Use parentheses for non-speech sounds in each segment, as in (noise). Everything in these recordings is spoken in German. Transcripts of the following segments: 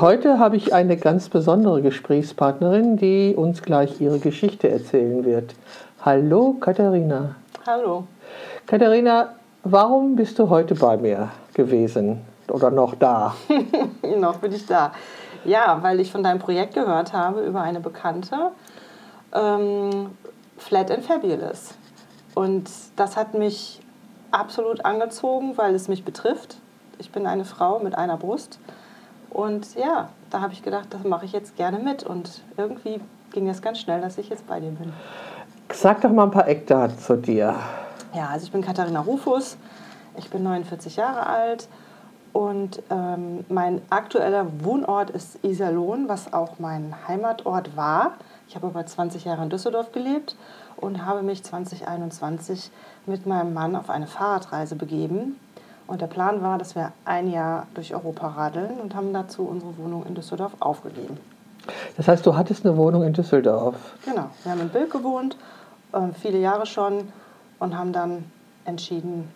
Heute habe ich eine ganz besondere Gesprächspartnerin, die uns gleich ihre Geschichte erzählen wird. Hallo Katharina. Hallo. Katharina, warum bist du heute bei mir gewesen oder noch da? (laughs) noch bin ich da. Ja, weil ich von deinem Projekt gehört habe über eine Bekannte, ähm, Flat and Fabulous. Und das hat mich absolut angezogen, weil es mich betrifft. Ich bin eine Frau mit einer Brust und ja, da habe ich gedacht, das mache ich jetzt gerne mit. Und irgendwie ging es ganz schnell, dass ich jetzt bei dir bin. Sag doch mal ein paar Eckdaten zu dir. Ja, also ich bin Katharina Rufus, ich bin 49 Jahre alt und ähm, mein aktueller Wohnort ist Iserlohn, was auch mein Heimatort war. Ich habe aber 20 Jahre in Düsseldorf gelebt und habe mich 2021 mit meinem Mann auf eine Fahrradreise begeben und der Plan war, dass wir ein Jahr durch Europa radeln und haben dazu unsere Wohnung in Düsseldorf aufgegeben. Das heißt, du hattest eine Wohnung in Düsseldorf? Genau. Wir haben in Bild gewohnt, äh, viele Jahre schon, und haben dann entschieden,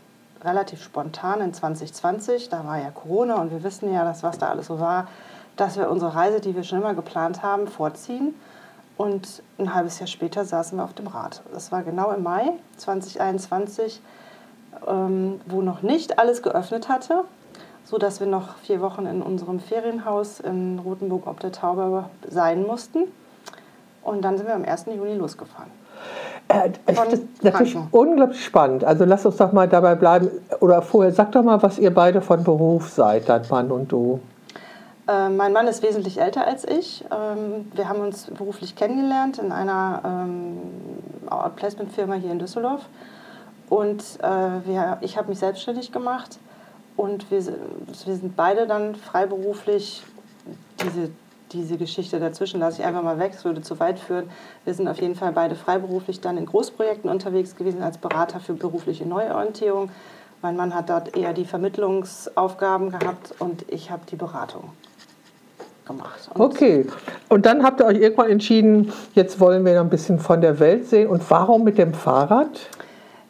relativ spontan in 2020, da war ja Corona und wir wissen ja, dass was da alles so war, dass wir unsere Reise, die wir schon immer geplant haben, vorziehen. Und ein halbes Jahr später saßen wir auf dem Rad. Das war genau im Mai 2021 ähm, wo noch nicht alles geöffnet hatte, sodass wir noch vier Wochen in unserem Ferienhaus in Rothenburg ob der Taube sein mussten. Und dann sind wir am 1. Juni losgefahren. Äh, das ist natürlich unglaublich spannend. Also lass uns doch mal dabei bleiben. Oder vorher, sag doch mal, was ihr beide von Beruf seid, dein Mann und du. Äh, mein Mann ist wesentlich älter als ich. Ähm, wir haben uns beruflich kennengelernt in einer ähm, Outplacement-Firma hier in Düsseldorf. Und äh, wir, ich habe mich selbstständig gemacht und wir, wir sind beide dann freiberuflich, diese, diese Geschichte dazwischen lasse ich einfach mal weg, es würde zu weit führen. Wir sind auf jeden Fall beide freiberuflich dann in Großprojekten unterwegs gewesen als Berater für berufliche Neuorientierung. Mein Mann hat dort eher die Vermittlungsaufgaben gehabt und ich habe die Beratung gemacht. Und okay, und dann habt ihr euch irgendwann entschieden, jetzt wollen wir ein bisschen von der Welt sehen. Und warum mit dem Fahrrad?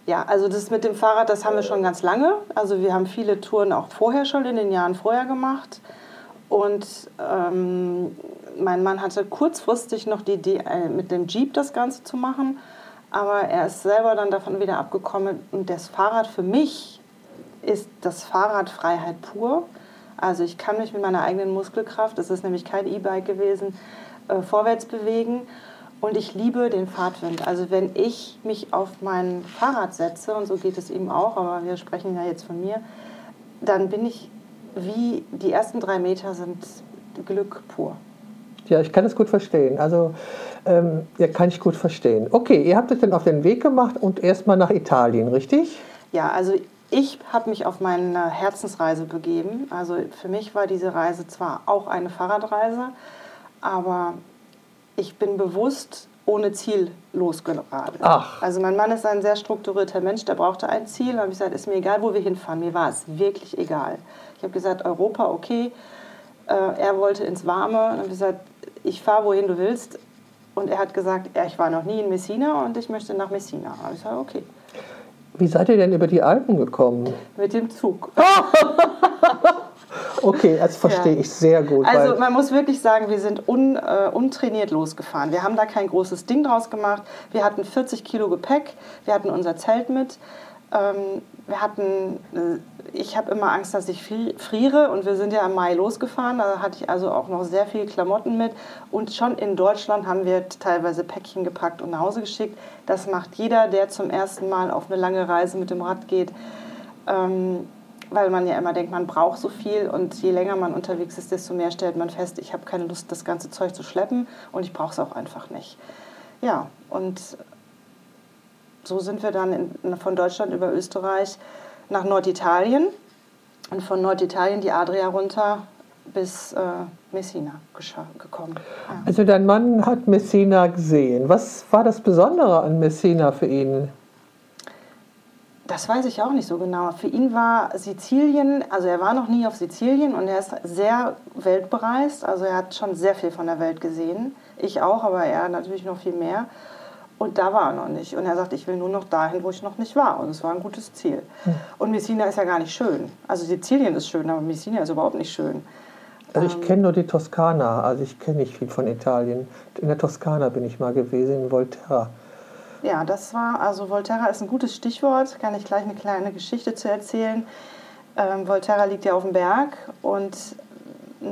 Ja, also das mit dem Fahrrad, das haben wir schon ganz lange. Also wir haben viele Touren auch vorher schon in den Jahren vorher gemacht. Und ähm, mein Mann hatte kurzfristig noch die Idee, äh, mit dem Jeep das Ganze zu machen. Aber er ist selber dann davon wieder abgekommen. Und das Fahrrad für mich ist das Fahrrad Freiheit pur. Also ich kann mich mit meiner eigenen Muskelkraft, das ist nämlich kein E-Bike gewesen, äh, vorwärts bewegen. Und ich liebe den Fahrtwind. Also wenn ich mich auf mein Fahrrad setze, und so geht es ihm auch, aber wir sprechen ja jetzt von mir, dann bin ich wie die ersten drei Meter sind Glück pur. Ja, ich kann es gut verstehen. Also, ähm, ja, kann ich gut verstehen. Okay, ihr habt euch dann auf den Weg gemacht und erstmal nach Italien, richtig? Ja, also ich habe mich auf meine Herzensreise begeben. Also für mich war diese Reise zwar auch eine Fahrradreise, aber ich bin bewusst ohne Ziel losgeradelt. Ach. Also mein Mann ist ein sehr strukturierter Mensch, der brauchte ein Ziel. Und habe ich gesagt, ist mir egal, wo wir hinfahren. Mir war es wirklich egal. Ich habe gesagt, Europa, okay. Äh, er wollte ins Warme. Und habe gesagt, ich fahre, wohin du willst. Und er hat gesagt, ich war noch nie in Messina und ich möchte nach Messina. Und ich sage, okay. Wie seid ihr denn über die Alpen gekommen? Mit dem Zug. (laughs) Okay, das verstehe ja. ich sehr gut. Also man muss wirklich sagen, wir sind un, äh, untrainiert losgefahren. Wir haben da kein großes Ding draus gemacht. Wir hatten 40 Kilo Gepäck, wir hatten unser Zelt mit. Ähm, wir hatten, äh, ich habe immer Angst, dass ich friere und wir sind ja im Mai losgefahren. Da hatte ich also auch noch sehr viel Klamotten mit. Und schon in Deutschland haben wir teilweise Päckchen gepackt und nach Hause geschickt. Das macht jeder, der zum ersten Mal auf eine lange Reise mit dem Rad geht. Ähm, weil man ja immer denkt, man braucht so viel und je länger man unterwegs ist, desto mehr stellt man fest, ich habe keine Lust, das ganze Zeug zu schleppen und ich brauche es auch einfach nicht. Ja, und so sind wir dann in, von Deutschland über Österreich nach Norditalien und von Norditalien die Adria runter bis äh, Messina gekommen. Ja. Also dein Mann hat Messina gesehen. Was war das Besondere an Messina für ihn? Das weiß ich auch nicht so genau. Für ihn war Sizilien, also er war noch nie auf Sizilien und er ist sehr weltbereist. Also er hat schon sehr viel von der Welt gesehen. Ich auch, aber er natürlich noch viel mehr. Und da war er noch nicht. Und er sagt, ich will nur noch dahin, wo ich noch nicht war. Und es war ein gutes Ziel. Hm. Und Messina ist ja gar nicht schön. Also Sizilien ist schön, aber Messina ist überhaupt nicht schön. Also ich kenne nur die Toskana, also ich kenne nicht viel von Italien. In der Toskana bin ich mal gewesen, in Volterra. Ja, das war, also Volterra ist ein gutes Stichwort, kann ich gleich eine kleine Geschichte zu erzählen. Ähm, Volterra liegt ja auf dem Berg und mh,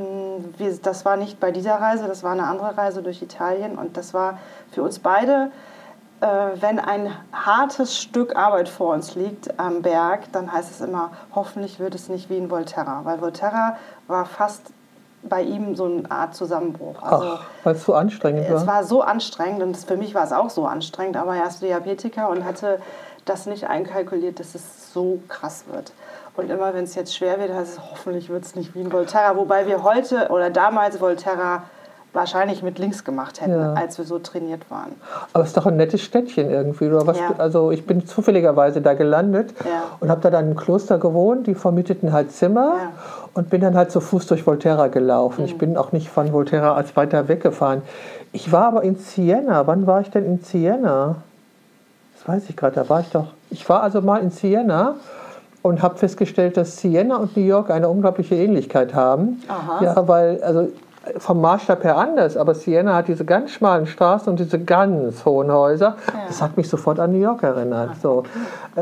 wir, das war nicht bei dieser Reise, das war eine andere Reise durch Italien und das war für uns beide äh, wenn ein hartes Stück Arbeit vor uns liegt am Berg, dann heißt es immer, hoffentlich wird es nicht wie in Volterra. Weil Volterra war fast bei ihm so eine Art Zusammenbruch. Also, weil es so anstrengend war? Es war so anstrengend und für mich war es auch so anstrengend, aber er ist Diabetiker und hatte das nicht einkalkuliert, dass es so krass wird. Und immer wenn es jetzt schwer wird, heißt es, hoffentlich wird es nicht wie in Volterra. Wobei wir heute oder damals Volterra wahrscheinlich mit links gemacht hätten, ja. als wir so trainiert waren. Aber es ist doch ein nettes Städtchen irgendwie. Oder was? Ja. Also ich bin zufälligerweise da gelandet ja. und habe da dann im Kloster gewohnt. Die vermieteten halt Zimmer und bin dann halt zu Fuß durch Volterra gelaufen. Mhm. Ich bin auch nicht von Volterra als weiter weggefahren. Ich war aber in Siena. Wann war ich denn in Siena? Das weiß ich gerade. Da war ich doch. Ich war also mal in Siena und habe festgestellt, dass Siena und New York eine unglaubliche Ähnlichkeit haben. Aha. Ja, weil also vom Maßstab her anders, aber Siena hat diese ganz schmalen Straßen und diese ganz hohen Häuser. Ja. Das hat mich sofort an New York erinnert. So. Äh,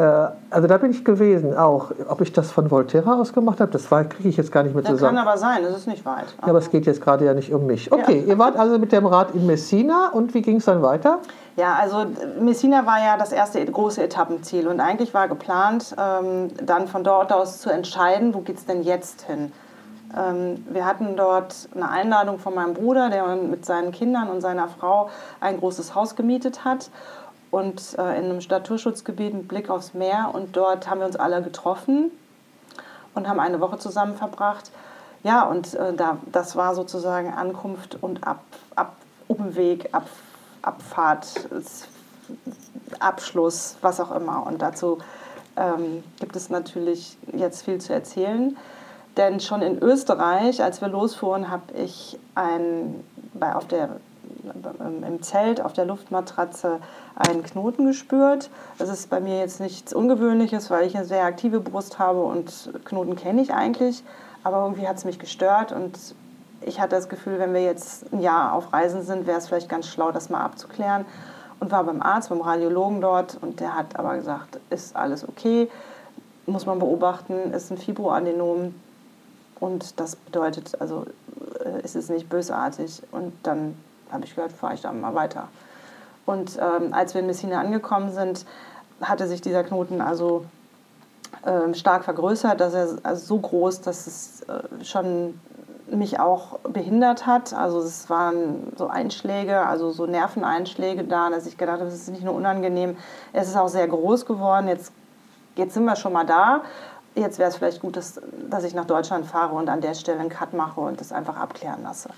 also da bin ich gewesen auch. Ob ich das von Volterra aus gemacht habe, das kriege ich jetzt gar nicht mehr das zusammen. Das kann aber sein, das ist nicht weit. Ja, aber es geht jetzt gerade ja nicht um mich. Okay, ja. ihr wart also mit dem Rad in Messina und wie ging es dann weiter? Ja, also Messina war ja das erste große Etappenziel und eigentlich war geplant, ähm, dann von dort aus zu entscheiden, wo geht es denn jetzt hin. Ähm, wir hatten dort eine Einladung von meinem Bruder, der mit seinen Kindern und seiner Frau ein großes Haus gemietet hat und äh, in einem Naturschutzgebiet mit Blick aufs Meer. Und dort haben wir uns alle getroffen und haben eine Woche zusammen verbracht. Ja, und äh, da, das war sozusagen Ankunft und Ab, Ab, Umweg, Ab, Abfahrt, Abschluss, was auch immer. Und dazu ähm, gibt es natürlich jetzt viel zu erzählen. Denn schon in Österreich, als wir losfuhren, habe ich ein, bei, auf der, im Zelt auf der Luftmatratze einen Knoten gespürt. Das ist bei mir jetzt nichts Ungewöhnliches, weil ich eine sehr aktive Brust habe und Knoten kenne ich eigentlich. Aber irgendwie hat es mich gestört und ich hatte das Gefühl, wenn wir jetzt ein Jahr auf Reisen sind, wäre es vielleicht ganz schlau, das mal abzuklären. Und war beim Arzt, beim Radiologen dort und der hat aber gesagt, ist alles okay, muss man beobachten, ist ein Fibroadenom, und das bedeutet, also äh, ist es nicht bösartig. Und dann habe ich gehört, fahre ich da mal weiter. Und ähm, als wir in Messina angekommen sind, hatte sich dieser Knoten also ähm, stark vergrößert, dass er also so groß, dass es äh, schon mich auch behindert hat. Also es waren so Einschläge, also so Nerveneinschläge da, dass ich gedacht habe, es ist nicht nur unangenehm, es ist auch sehr groß geworden. Jetzt, jetzt sind wir schon mal da jetzt wäre es vielleicht gut, dass, dass ich nach Deutschland fahre und an der Stelle einen Cut mache und das einfach abklären lasse.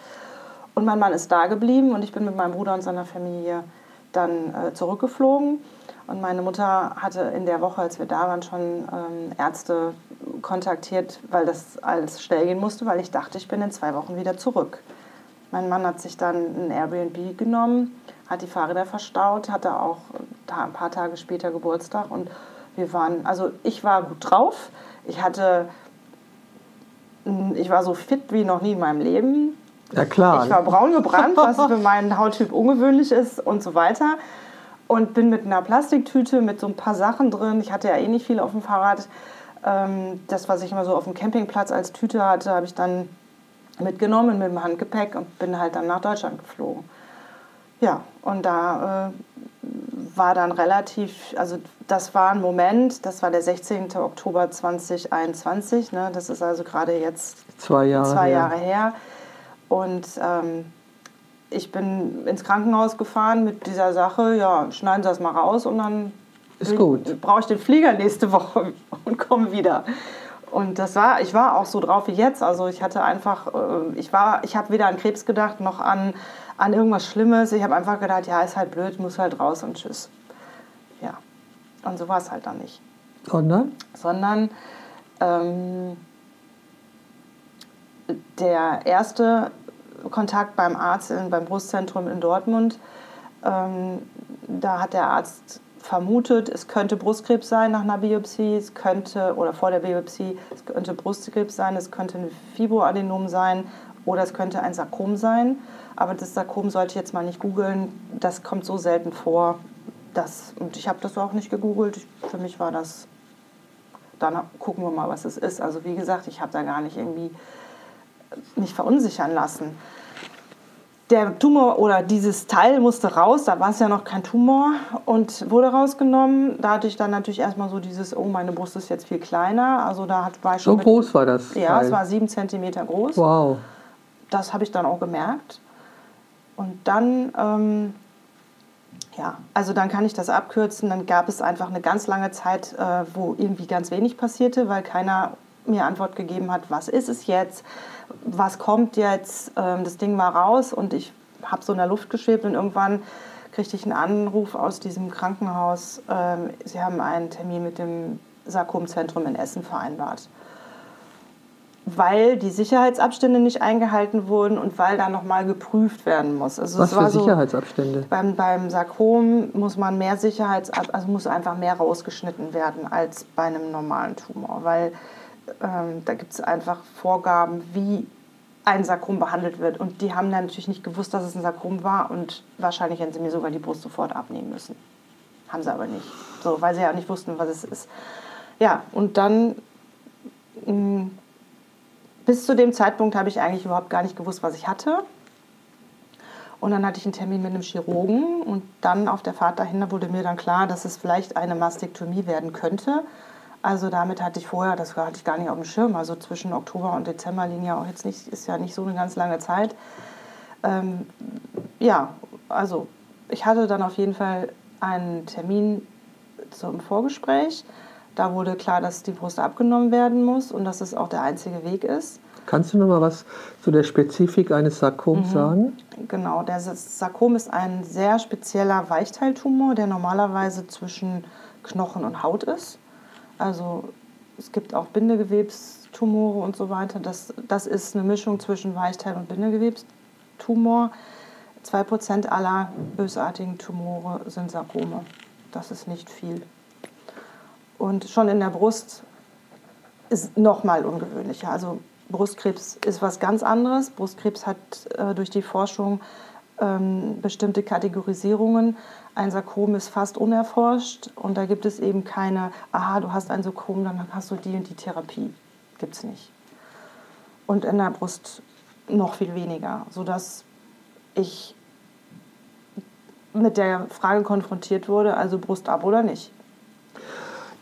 Und mein Mann ist da geblieben und ich bin mit meinem Bruder und seiner Familie dann äh, zurückgeflogen. Und meine Mutter hatte in der Woche, als wir da waren, schon ähm, Ärzte kontaktiert, weil das alles schnell gehen musste, weil ich dachte, ich bin in zwei Wochen wieder zurück. Mein Mann hat sich dann ein Airbnb genommen, hat die Fahrräder verstaut, hatte auch ein paar Tage später Geburtstag und wir waren, also ich war gut drauf. Ich hatte, ich war so fit wie noch nie in meinem Leben. Ja klar. Ich war braun gebrannt, was (laughs) für meinen Hauttyp ungewöhnlich ist und so weiter. Und bin mit einer Plastiktüte mit so ein paar Sachen drin. Ich hatte ja eh nicht viel auf dem Fahrrad. Ähm, das, was ich immer so auf dem Campingplatz als Tüte hatte, habe ich dann mitgenommen mit dem Handgepäck und bin halt dann nach Deutschland geflogen. Ja, und da äh, war dann relativ, also das war ein Moment, das war der 16. Oktober 2021, ne, das ist also gerade jetzt zwei Jahre, zwei Jahre her. her. Und ähm, ich bin ins Krankenhaus gefahren mit dieser Sache, ja, schneiden Sie das mal raus und dann brauche ich den Flieger nächste Woche (laughs) und komme wieder. Und das war, ich war auch so drauf wie jetzt. Also ich hatte einfach, äh, ich war, ich habe weder an Krebs gedacht noch an, an irgendwas Schlimmes. Ich habe einfach gedacht, ja, ist halt blöd, muss halt raus und tschüss. Und so war es halt dann nicht. Sondern? Sondern ähm, der erste Kontakt beim Arzt in, beim Brustzentrum in Dortmund, ähm, da hat der Arzt vermutet, es könnte Brustkrebs sein nach einer Biopsie, es könnte, oder vor der Biopsie, es könnte Brustkrebs sein, es könnte ein Fibroadenom sein Oder es könnte ein Sarkom sein, aber das Sarkom sollte ich jetzt mal nicht googeln. Das kommt so selten vor. Das, und ich habe das auch nicht gegoogelt. Für mich war das, dann gucken wir mal, was es ist. Also wie gesagt, ich habe da gar nicht irgendwie nicht verunsichern lassen der Tumor oder dieses Teil musste raus, da war es ja noch kein Tumor und wurde rausgenommen. Da hatte ich dann natürlich erstmal so dieses, oh, meine Brust ist jetzt viel kleiner. Also da hat, war ich schon. So groß war das? Ja, Teil. es war sieben Zentimeter groß. Wow. Das habe ich dann auch gemerkt. Und dann, ähm, ja, also dann kann ich das abkürzen. Dann gab es einfach eine ganz lange Zeit, äh, wo irgendwie ganz wenig passierte, weil keiner mir Antwort gegeben hat, was ist es jetzt? was kommt jetzt, ähm, das Ding war raus und ich habe so in der Luft geschwebt und irgendwann kriegte ich einen Anruf aus diesem Krankenhaus, ähm, sie haben einen Termin mit dem Sarkomzentrum in Essen vereinbart. Weil die Sicherheitsabstände nicht eingehalten wurden und weil da nochmal geprüft werden muss. Also Was für Sicherheitsabstände? So, beim, beim Sarkom muss man mehr Sicherheitsab also muss einfach mehr rausgeschnitten werden als bei einem normalen Tumor, weil ähm, da gibt es einfach Vorgaben, wie ein Sarkom behandelt wird. Und die haben dann natürlich nicht gewusst, dass es ein Sarkom war und wahrscheinlich hätten sie mir sogar die Brust sofort abnehmen müssen. Haben sie aber nicht. So, weil sie ja auch nicht wussten, was es ist. Ja, und dann mh, mm, bis zu dem Zeitpunkt habe ich eigentlich überhaupt gar nicht gewusst, was ich hatte. Und dann hatte ich einen Termin mit einem Chirurgen und dann auf der Fahrt dahin wurde mir dann klar, dass es vielleicht eine Mastektomie werden könnte. Also damit hatte ich vorher, das hatte ich gar nicht auf dem Schirm. Also zwischen Oktober und Dezember liegen ja auch jetzt nicht, ist ja nicht so eine ganz lange Zeit. Ähm, ja, also ich hatte dann auf jeden Fall einen Termin zum Vorgespräch. Da wurde klar, dass die Brust abgenommen werden muss und dass es auch der einzige Weg ist. Kannst du noch mal was zu der Spezifik eines Sarkoms mhm. sagen? Genau, der Sarkom ist ein sehr spezieller Weichteiltumor, der normalerweise zwischen Knochen und Haut ist. Also es gibt auch Bindegewebstumore und so weiter. Das, das ist eine Mischung zwischen Weichteil- und Bindegewebstumor. 2% aller bösartigen Tumore sind Sarkome. Das ist nicht viel. Und schon in der Brust ist noch mal ungewöhnlicher. Also Brustkrebs ist was ganz anderes. Brustkrebs hat äh, durch die Forschung ähm, bestimmte Kategorisierungen. Ein Sarkom ist fast unerforscht und da gibt es eben keine, aha, du hast ein Sarkom, dann hast du die und die Therapie. Gibt es nicht. Und in der Brust noch viel weniger, sodass ich mit der Frage konfrontiert wurde, also Brust ab oder nicht.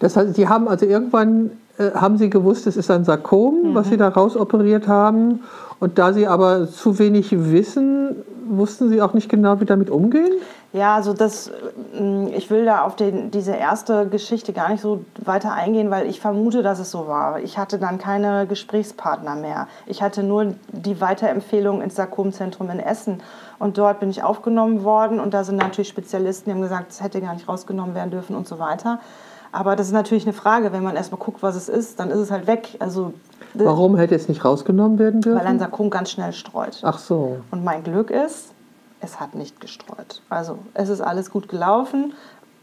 Das heißt, Sie haben also irgendwann äh, haben Sie gewusst, es ist ein Sarkom, mhm. was Sie da rausoperiert haben. Und da Sie aber zu wenig wissen, wussten Sie auch nicht genau, wie damit umgehen? Ja, also das, mm, ich will da auf den, diese erste Geschichte gar nicht so weiter eingehen, weil ich vermute, dass es so war. Ich hatte dann keine Gesprächspartner mehr. Ich hatte nur die Weiterempfehlung ins Sarkomzentrum in Essen. Und dort bin ich aufgenommen worden und da sind natürlich Spezialisten, die haben gesagt, es hätte gar nicht rausgenommen werden dürfen und so weiter. Aber das ist natürlich eine Frage, wenn man erstmal guckt, was es ist, dann ist es halt weg. Also Warum hätte es nicht rausgenommen werden dürfen? Weil ein Sarkom ganz schnell streut. Ach so. Und mein Glück ist, es hat nicht gestreut. Also es ist alles gut gelaufen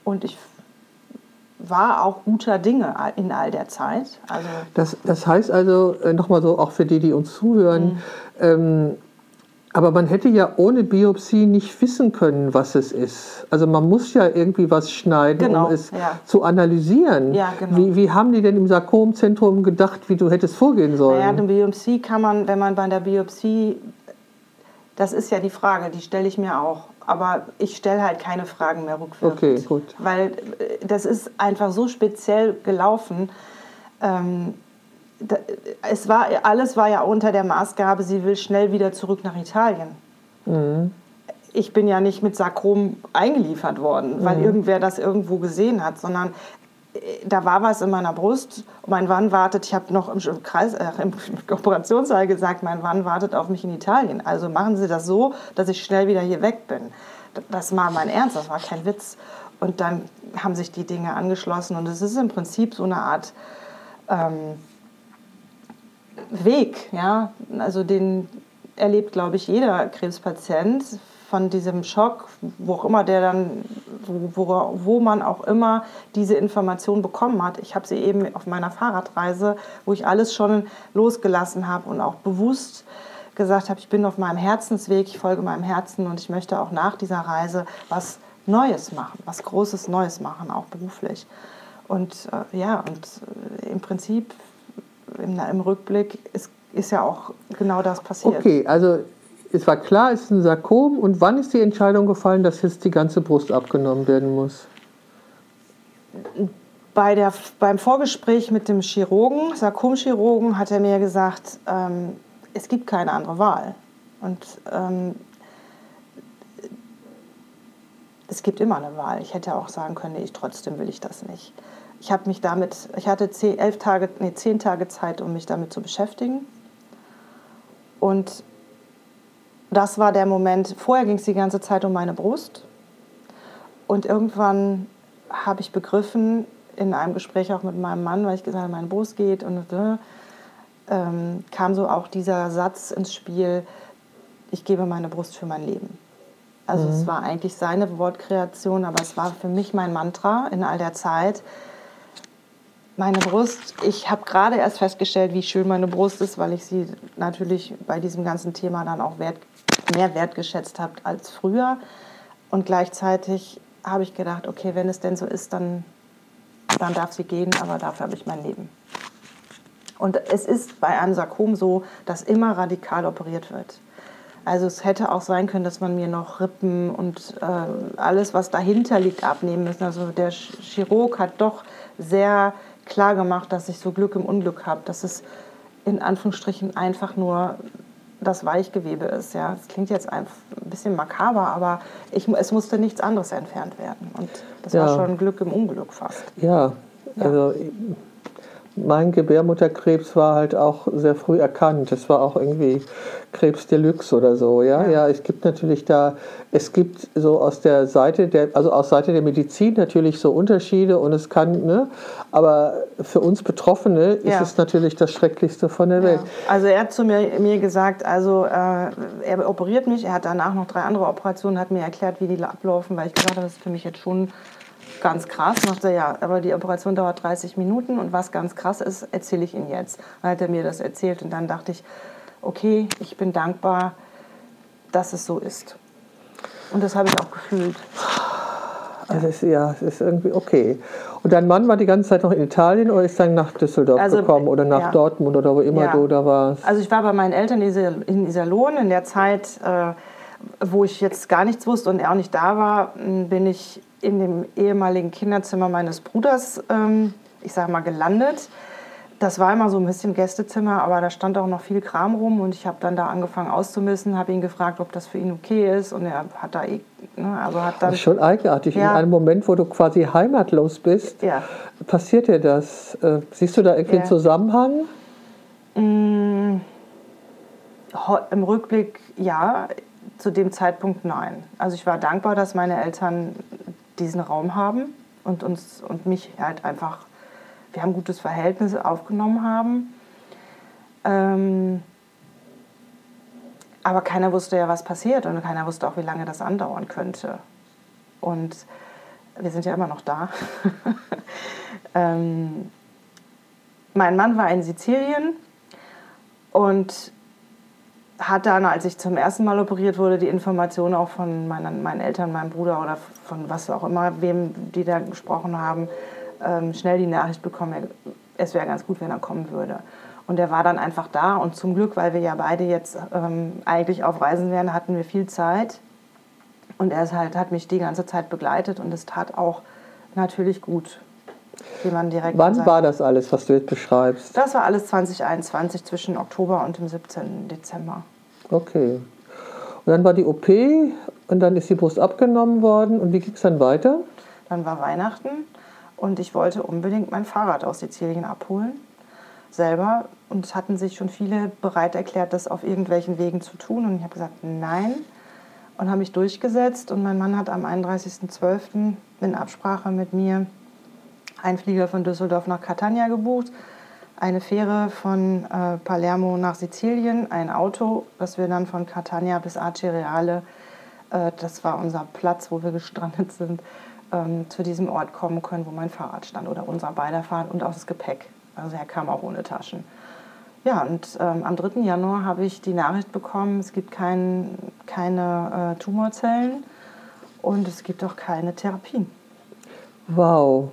und ich war auch guter Dinge in all der Zeit. Also das, das heißt also, äh, nochmal so auch für die, die uns zuhören, mhm. ähm, aber man hätte ja ohne Biopsie nicht wissen können, was es ist. Also man muss ja irgendwie was schneiden, genau, um es ja. zu analysieren. Ja, genau. wie, wie haben die denn im Sarkomzentrum gedacht, wie du hättest vorgehen sollen? Naja, eine Biopsie kann man, wenn man bei der Biopsie, das ist ja die Frage, die stelle ich mir auch. Aber ich stelle halt keine Fragen mehr rückwirkend. Okay, gut. Weil äh, das ist einfach so speziell gelaufen. Ähm, es war, alles war ja unter der Maßgabe, sie will schnell wieder zurück nach Italien. Mhm. Ich bin ja nicht mit Sarkom eingeliefert worden, weil mhm. irgendwer das irgendwo gesehen hat, sondern äh, da war was in meiner Brust. Mein Mann wartet, ich habe noch im, Kreis, äh, im (laughs) Operationssaal gesagt, mein Mann wartet auf mich in Italien. Also machen Sie das so, dass ich schnell wieder hier weg bin. Das war mein Ernst, das war kein Witz. Und dann haben sich die Dinge angeschlossen und es ist im Prinzip so eine Art ähm, Weg, ja, also den erlebt, glaube ich, jeder Krebspatient von diesem Schock, wo auch immer der dann, wo, wo, wo man auch immer diese Information bekommen hat. Ich habe sie eben auf meiner Fahrradreise, wo ich alles schon losgelassen habe und auch bewusst gesagt habe, ich bin auf meinem Herzensweg, ich folge meinem Herzen und ich möchte auch nach dieser Reise was Neues machen, was Großes Neues machen, auch beruflich. Und äh, ja, und äh, im Prinzip im, im Rückblick ist, ist ja auch genau das passiert. Okay, also es war klar, es ist ein Sarkom. Und wann ist die Entscheidung gefallen, dass jetzt die ganze Brust abgenommen werden muss? Bei der, beim Vorgespräch mit dem Chirurgen, Sarkomchirurgen, hat er mir gesagt, ähm, es gibt keine andere Wahl. Und ähm, es gibt immer eine Wahl. Ich hätte auch sagen können, nee, ich, trotzdem will ich das nicht. Ich habe mich damit, ich hatte zehn, elf Tage, nee, zehn Tage Zeit, um mich damit zu beschäftigen. Und das war der Moment, vorher ging es die ganze Zeit um meine Brust. Und irgendwann habe ich begriffen, in einem Gespräch auch mit meinem Mann, weil ich gesagt habe, meine Brust geht und äh, ähm, kam so auch dieser Satz ins Spiel, ich gebe meine Brust für mein Leben. Also mhm. es war eigentlich seine Wortkreation, aber es war für mich mein Mantra in all der Zeit. Meine Brust, ich habe gerade erst festgestellt, wie schön meine Brust ist, weil ich sie natürlich bei diesem ganzen Thema dann auch wert, mehr wertgeschätzt habe als früher. Und gleichzeitig habe ich gedacht, okay, wenn es denn so ist, dann, dann darf sie gehen, aber dafür habe ich mein Leben. Und es ist bei einem Sarkom so, dass immer radikal operiert wird. Also es hätte auch sein können, dass man mir noch Rippen und äh, alles, was dahinter liegt, abnehmen müssen. Also der Chirurg hat doch sehr klar gemacht, dass ich so Glück im Unglück habe, dass es in Anführungsstrichen einfach nur das Weichgewebe ist. Ja, das klingt jetzt ein bisschen makaber, aber ich, es musste nichts anderes entfernt werden. Und das ja. war schon Glück im Unglück fast. Ja, also ja mein Gebärmutterkrebs war halt auch sehr früh erkannt. Es war auch irgendwie Krebs Deluxe oder so. Ja, ja, ja es gibt natürlich da, es gibt so aus der Seite der, also aus Seite der Medizin natürlich so Unterschiede und es kann, ne, aber für uns Betroffene ist ja. es natürlich das Schrecklichste von der Welt. Ja. Also er hat zu mir, mir gesagt, also äh, er operiert mich, er hat danach noch drei andere Operationen, hat mir erklärt, wie die ablaufen, weil ich gesagt habe, das ist für mich jetzt schon ganz krass. Und dachte, ja, aber die Operation dauert 30 Minuten und was ganz krass ist, erzähle ich Ihnen jetzt. Dann hat er mir das erzählt und dann dachte ich, okay, ich bin dankbar, dass es so ist. Und das habe ich auch gefühlt. Also es, ja, es ist irgendwie okay. Und dein Mann war die ganze Zeit noch in Italien oder ist dann nach Düsseldorf also, gekommen oder nach ja. Dortmund oder wo immer ja. du da warst? Also ich war bei meinen Eltern in Iserlohn in der Zeit, äh, wo ich jetzt gar nichts wusste und er auch nicht da war, bin ich in dem ehemaligen Kinderzimmer meines Bruders, ähm, ich sage mal, gelandet. Das war immer so ein bisschen Gästezimmer, aber da stand auch noch viel Kram rum und ich habe dann da angefangen auszumisten, habe ihn gefragt, ob das für ihn okay ist und er hat da, eh, ne, also hat dann... Das ist schon eigenartig. Ja. In einem Moment, wo du quasi heimatlos bist, ja. passiert dir das. Äh, siehst du da irgendwie ja. einen Zusammenhang? Mm, Im Rückblick ja, zu dem Zeitpunkt nein. Also ich war dankbar, dass meine Eltern diesen Raum haben und uns und mich halt einfach, wir haben gutes Verhältnis aufgenommen haben. Ähm, aber keiner wusste ja, was passiert und keiner wusste auch, wie lange das andauern könnte. Und wir sind ja immer noch da. (laughs) ähm, mein Mann war in Sizilien und hat dann, als ich zum ersten Mal operiert wurde, die Information auch von meinen, meinen Eltern, meinem Bruder oder von was auch immer, wem die da gesprochen haben, ähm, schnell die Nachricht bekommen, es wäre ganz gut, wenn er kommen würde. Und er war dann einfach da und zum Glück, weil wir ja beide jetzt ähm, eigentlich auf Reisen wären, hatten wir viel Zeit. Und er halt, hat mich die ganze Zeit begleitet und es tat auch natürlich gut. Wann war das alles, was du jetzt beschreibst? Das war alles 2021 zwischen Oktober und dem 17. Dezember. Okay. Und dann war die OP und dann ist die Brust abgenommen worden. Und wie ging es dann weiter? Dann war Weihnachten und ich wollte unbedingt mein Fahrrad aus Sizilien abholen. Selber. Und es hatten sich schon viele bereit erklärt, das auf irgendwelchen Wegen zu tun. Und ich habe gesagt, nein. Und habe mich durchgesetzt. Und mein Mann hat am 31.12. in Absprache mit mir einen Flieger von Düsseldorf nach Catania gebucht, eine Fähre von äh, Palermo nach Sizilien, ein Auto, das wir dann von Catania bis Acireale, äh, das war unser Platz, wo wir gestrandet sind, ähm, zu diesem Ort kommen können, wo mein Fahrrad stand oder unser beider Fahrrad und auch das Gepäck. Also er kam auch ohne Taschen. ja, und ähm, am 3. Januar habe ich die Nachricht bekommen, es gibt kein, keine äh, Tumorzellen und es gibt auch keine Therapien. Wow.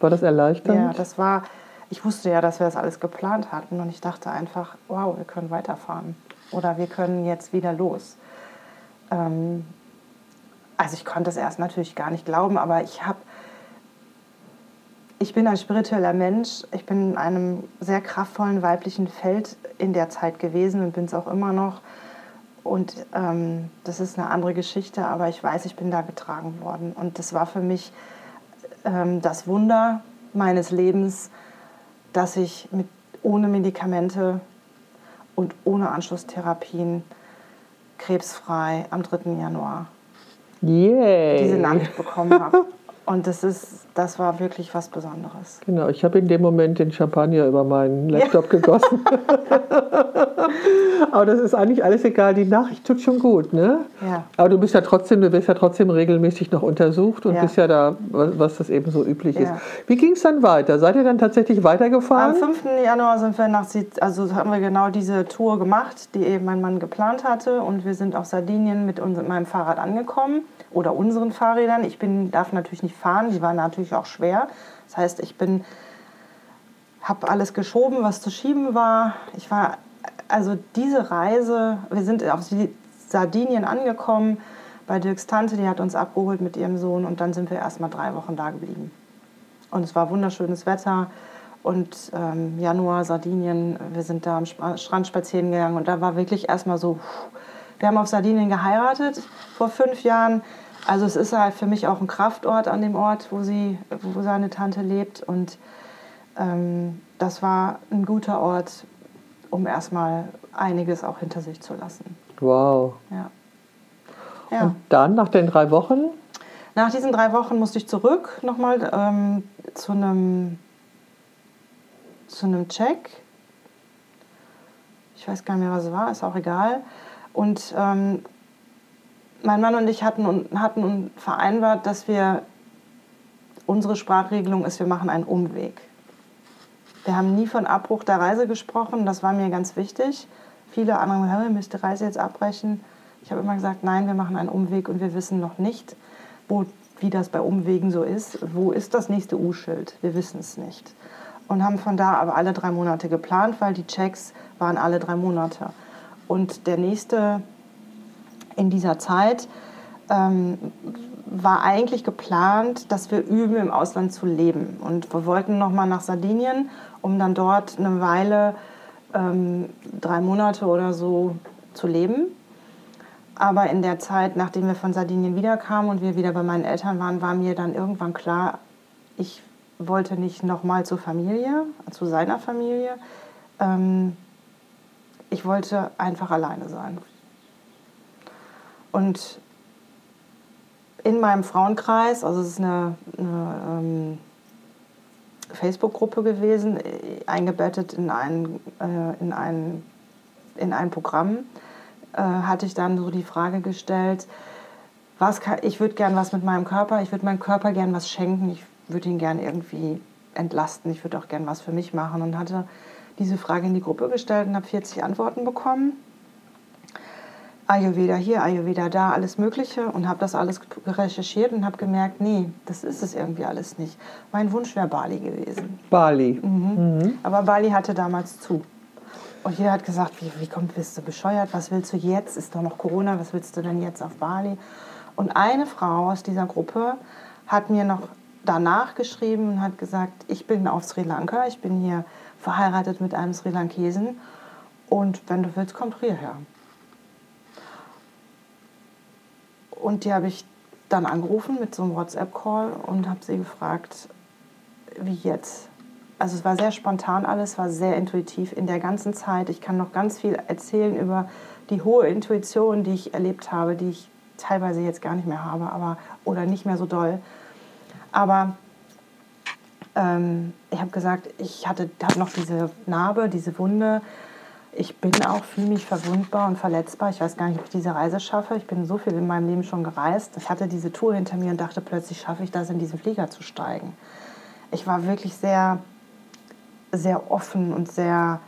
War das erleichternd? Ja, das war, ich wusste ja, dass wir das alles geplant hatten und ich dachte einfach, wow, wir können weiterfahren oder wir können jetzt wieder los. Ähm, also ich konnte es erst natürlich gar nicht glauben, aber ich habe ich bin ein spiritueller Mensch. Ich bin in einem sehr kraftvollen weiblichen Feld in der Zeit gewesen und bin es auch immer noch. Und ähm, das ist eine andere Geschichte, aber ich weiß, ich bin da getragen worden. Und das war für mich ähm, das Wunder meines Lebens, dass ich mit, ohne Medikamente und ohne Anschlusstherapien krebsfrei am 3. Januar Yay. diese Nachricht bekommen habe. (laughs) Und das ist, das war wirklich was Besonderes. Genau, ich habe in dem Moment den Champagner über meinen Laptop ja. gegossen. (laughs) Aber das ist eigentlich alles egal. Die Nachricht tut schon gut, ne? Ja. Aber du bist ja trotzdem, du bist ja trotzdem regelmäßig noch untersucht und ja. bist ja da, was das eben so üblich ja. ist. Wie ging es dann weiter? Seid ihr dann tatsächlich weitergefahren? Am 5. Januar sind wir nach, also haben wir genau diese Tour gemacht, die eben mein Mann geplant hatte, und wir sind auf Sardinien mit, uns, mit meinem Fahrrad angekommen oder unseren Fahrrädern. Ich bin, darf natürlich nicht fahren, die waren natürlich auch schwer. Das heißt, ich bin, habe alles geschoben, was zu schieben war. Ich war, also diese Reise, wir sind auf Sardinien angekommen bei Dirks Tante, die hat uns abgeholt mit ihrem Sohn und dann sind wir erst mal drei Wochen da geblieben. Und es war wunderschönes Wetter und ähm, Januar, Sardinien, wir sind da am Strand spazieren gegangen und da war wirklich erstmal so, wir haben auf Sardinien geheiratet vor fünf Jahren. Also es ist halt für mich auch ein Kraftort an dem Ort, wo, sie, wo seine Tante lebt. Und ähm, das war ein guter Ort, um erstmal einiges auch hinter sich zu lassen. Wow. Ja. ja. Und dann nach den drei Wochen? Nach diesen drei Wochen musste ich zurück nochmal ähm, zu einem zu einem Check. Ich weiß gar nicht mehr, was es war, ist auch egal. Und ähm, mein Mann und ich hatten, hatten vereinbart, dass wir, unsere Sprachregelung ist, wir machen einen Umweg. Wir haben nie von Abbruch der Reise gesprochen, das war mir ganz wichtig. Viele andere haben, müsst die Reise jetzt abbrechen. Ich habe immer gesagt, nein, wir machen einen Umweg und wir wissen noch nicht, wo, wie das bei Umwegen so ist. Wo ist das nächste U-Schild? Wir wissen es nicht. Und haben von da aber alle drei Monate geplant, weil die Checks waren alle drei Monate. Und der nächste in dieser Zeit ähm, war eigentlich geplant, dass wir üben, im Ausland zu leben. Und wir wollten noch mal nach Sardinien, um dann dort eine Weile, ähm, drei Monate oder so, zu leben. Aber in der Zeit, nachdem wir von Sardinien wiederkamen und wir wieder bei meinen Eltern waren, war mir dann irgendwann klar, ich wollte nicht nochmal zur Familie, zu seiner Familie. Ähm, ich wollte einfach alleine sein. Und in meinem Frauenkreis, also es ist eine, eine ähm, Facebook-Gruppe gewesen, äh, eingebettet in ein, äh, in ein, in ein Programm, äh, hatte ich dann so die Frage gestellt, was kann, ich würde gern was mit meinem Körper, ich würde meinem Körper gern was schenken, ich würde ihn gern irgendwie entlasten, ich würde auch gern was für mich machen und hatte diese Frage in die Gruppe gestellt und habe 40 Antworten bekommen. Ayurveda hier, Ayurveda da, alles Mögliche und habe das alles recherchiert und habe gemerkt, nee, das ist es irgendwie alles nicht. Mein Wunsch wäre Bali gewesen. Bali. Mhm. Mhm. Aber Bali hatte damals zu. Und jeder hat gesagt, wie, wie kommt, bist du bescheuert? Was willst du jetzt? Ist doch noch Corona, was willst du denn jetzt auf Bali? Und eine Frau aus dieser Gruppe hat mir noch danach geschrieben und hat gesagt, ich bin auf Sri Lanka, ich bin hier verheiratet mit einem Sri Lankesen und wenn du willst, komm hierher. Und die habe ich dann angerufen mit so einem WhatsApp-Call und habe sie gefragt, wie jetzt. Also es war sehr spontan alles, war sehr intuitiv in der ganzen Zeit. Ich kann noch ganz viel erzählen über die hohe Intuition, die ich erlebt habe, die ich teilweise jetzt gar nicht mehr habe, aber oder nicht mehr so doll. Aber ähm, ich habe gesagt, ich hatte, hatte noch diese Narbe, diese Wunde ich bin auch, fühle mich verwundbar und verletzbar. Ich weiß gar nicht, ob ich diese Reise schaffe. Ich bin so viel in meinem Leben schon gereist. Ich hatte diese Tour hinter mir und dachte plötzlich, schaffe ich das, in diesen Flieger zu steigen. Ich war wirklich sehr, sehr offen und sehr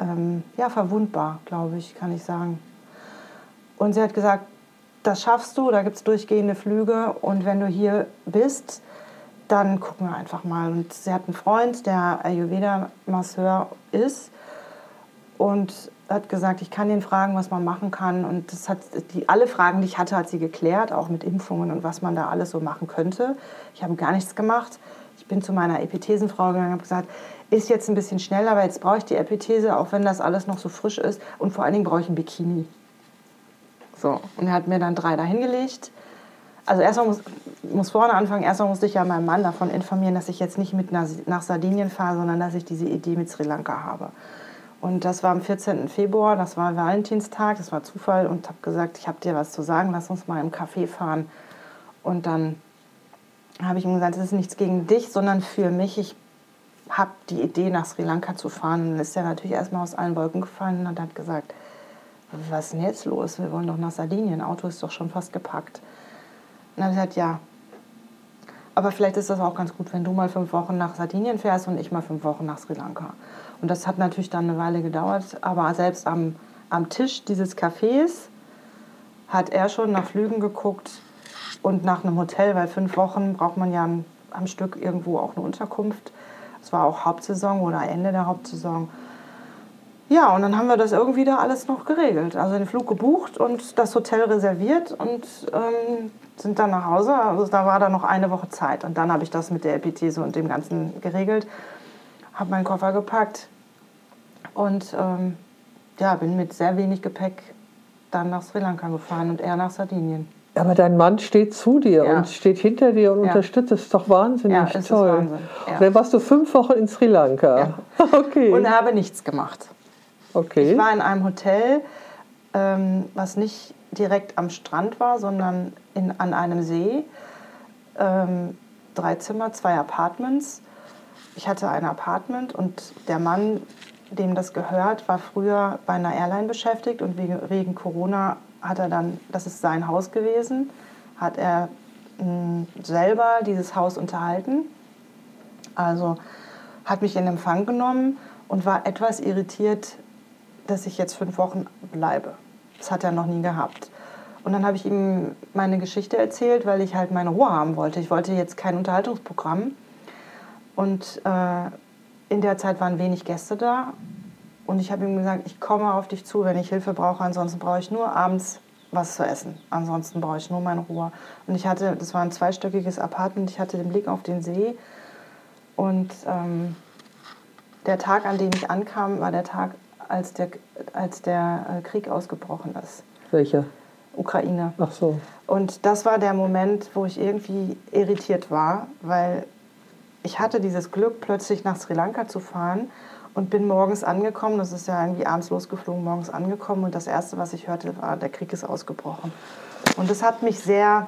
ähm, ja, verwundbar, glaube ich, kann ich sagen. Und sie hat gesagt, das schaffst du, da gibt es durchgehende Flüge und wenn du hier bist, dann gucken wir einfach mal. Und sie hat einen Freund, der Ayurveda-Masseur ist und hat gesagt, ich kann den fragen, was man machen kann. Und das hat die, alle Fragen, die ich hatte, hat sie geklärt, auch mit Impfungen und was man da alles so machen könnte. Ich habe gar nichts gemacht. Ich bin zu meiner Epithesenfrau gegangen und habe gesagt, ist jetzt ein bisschen schnell, aber jetzt brauche ich die Epithese, auch wenn das alles noch so frisch ist. Und vor allen Dingen brauche ich ein Bikini. So, und er hat mir dann drei dahingelegt. Also erstmal muss, muss vorne anfangen, erstmal musste ich ja meinen Mann davon informieren, dass ich jetzt nicht mit nach Sardinien fahre, sondern dass ich diese Idee mit Sri Lanka habe. Und das war am 14. Februar, das war Valentinstag, das war Zufall und habe gesagt, ich habe dir was zu sagen, lass uns mal im Café fahren. Und dann habe ich ihm gesagt, das ist nichts gegen dich, sondern für mich. Ich habe die Idee, nach Sri Lanka zu fahren. Und dann ist er natürlich erstmal aus allen Wolken gefallen und hat gesagt, was ist denn jetzt los? Wir wollen doch nach Sardinien, Auto ist doch schon fast gepackt. Und dann habe ich gesagt, ja, aber vielleicht ist das auch ganz gut, wenn du mal fünf Wochen nach Sardinien fährst und ich mal fünf Wochen nach Sri Lanka. Und das hat natürlich dann eine Weile gedauert, aber selbst am, am Tisch dieses Cafés hat er schon nach Flügen geguckt und nach einem Hotel, weil fünf Wochen braucht man ja am Stück irgendwo auch eine Unterkunft. Es war auch Hauptsaison oder Ende der Hauptsaison. Ja, und dann haben wir das irgendwie da alles noch geregelt. Also den Flug gebucht und das Hotel reserviert und ähm, sind dann nach Hause. Also da war dann noch eine Woche Zeit. Und dann habe ich das mit der Epithese und dem Ganzen geregelt, habe meinen Koffer gepackt und ähm, ja, bin mit sehr wenig Gepäck dann nach Sri Lanka gefahren und er nach Sardinien. Aber dein Mann steht zu dir ja. und steht hinter dir und ja. unterstützt. Das ist doch wahnsinnig ja, ist toll. Wahnsinn. Ja. Dann warst du fünf Wochen in Sri Lanka. (laughs) Okay. Und habe nichts gemacht. Okay. Ich war in einem Hotel, ähm, was nicht direkt am Strand war, sondern in, an einem See. Ähm, drei Zimmer, zwei Apartments. Ich hatte ein Apartment und der Mann, dem das gehört, war früher bei einer Airline beschäftigt und wegen, Corona hat er dann, das ist sein Haus gewesen, hat er hm, selber dieses Haus unterhalten. Also hat mich in Empfang genommen und war etwas irritiert, dass ich jetzt fünf Wochen bleibe. Das hat er noch nie gehabt. Und dann habe ich ihm meine Geschichte erzählt, weil ich halt meine Ruhe haben wollte. Ich wollte jetzt kein Unterhaltungsprogramm. Und äh, in der Zeit waren wenig Gäste da. Und ich habe ihm gesagt, ich komme auf dich zu, wenn ich Hilfe brauche. Ansonsten brauche ich nur abends was zu essen. Ansonsten brauche ich nur meine Ruhe. Und ich hatte, das war ein zweistöckiges Apartment, ich hatte den Blick auf den See. Und ähm, der Tag, an dem ich ankam, war der Tag, als der, als der äh, Krieg ausgebrochen ist. Welcher? Ukraine. Ach so. Und das war der Moment, wo ich irgendwie irritiert war, weil ich hatte dieses Glück, plötzlich nach Sri Lanka zu fahren und bin morgens angekommen. Das ist ja irgendwie abends losgeflogen, morgens angekommen. Und das Erste, was ich hörte, war, der Krieg ist ausgebrochen. Und das hat mich sehr,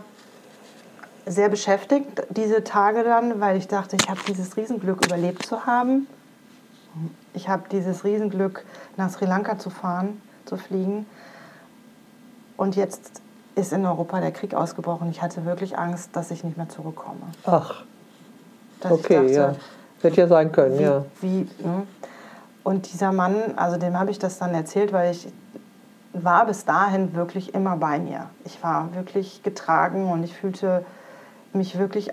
sehr beschäftigt, diese Tage dann, weil ich dachte, ich habe dieses Riesenglück überlebt zu haben. Ich habe dieses Riesenglück, nach Sri Lanka zu fahren, zu fliegen. Und jetzt ist in Europa der Krieg ausgebrochen. Ich hatte wirklich Angst, dass ich nicht mehr zurückkomme. Ach. Okay, dachte, ja. Hätte ja sein können, wie, ja. Wie, ne? Und dieser Mann, also dem habe ich das dann erzählt, weil ich war bis dahin wirklich immer bei mir. Ich war wirklich getragen und ich fühlte mich wirklich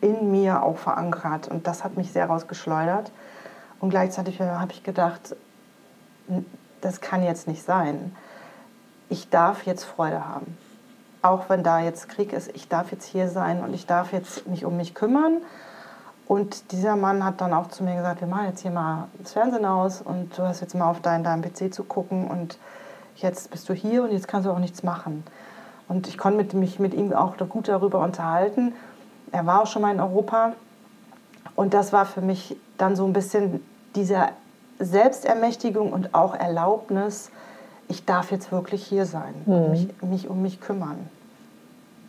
in mir auch verankert. Und das hat mich sehr rausgeschleudert. Und gleichzeitig habe ich gedacht, das kann jetzt nicht sein. Ich darf jetzt Freude haben. Auch wenn da jetzt Krieg ist, ich darf jetzt hier sein und ich darf jetzt mich um mich kümmern und dieser Mann hat dann auch zu mir gesagt, wir machen jetzt hier mal das Fernsehen aus und du hast jetzt mal auf deinen, deinem PC zu gucken und jetzt bist du hier und jetzt kannst du auch nichts machen. Und ich konnte mit, mich mit ihm auch gut darüber unterhalten. Er war auch schon mal in Europa und das war für mich dann so ein bisschen diese Selbstermächtigung und auch Erlaubnis, ich darf jetzt wirklich hier sein mhm. und mich, mich um mich kümmern.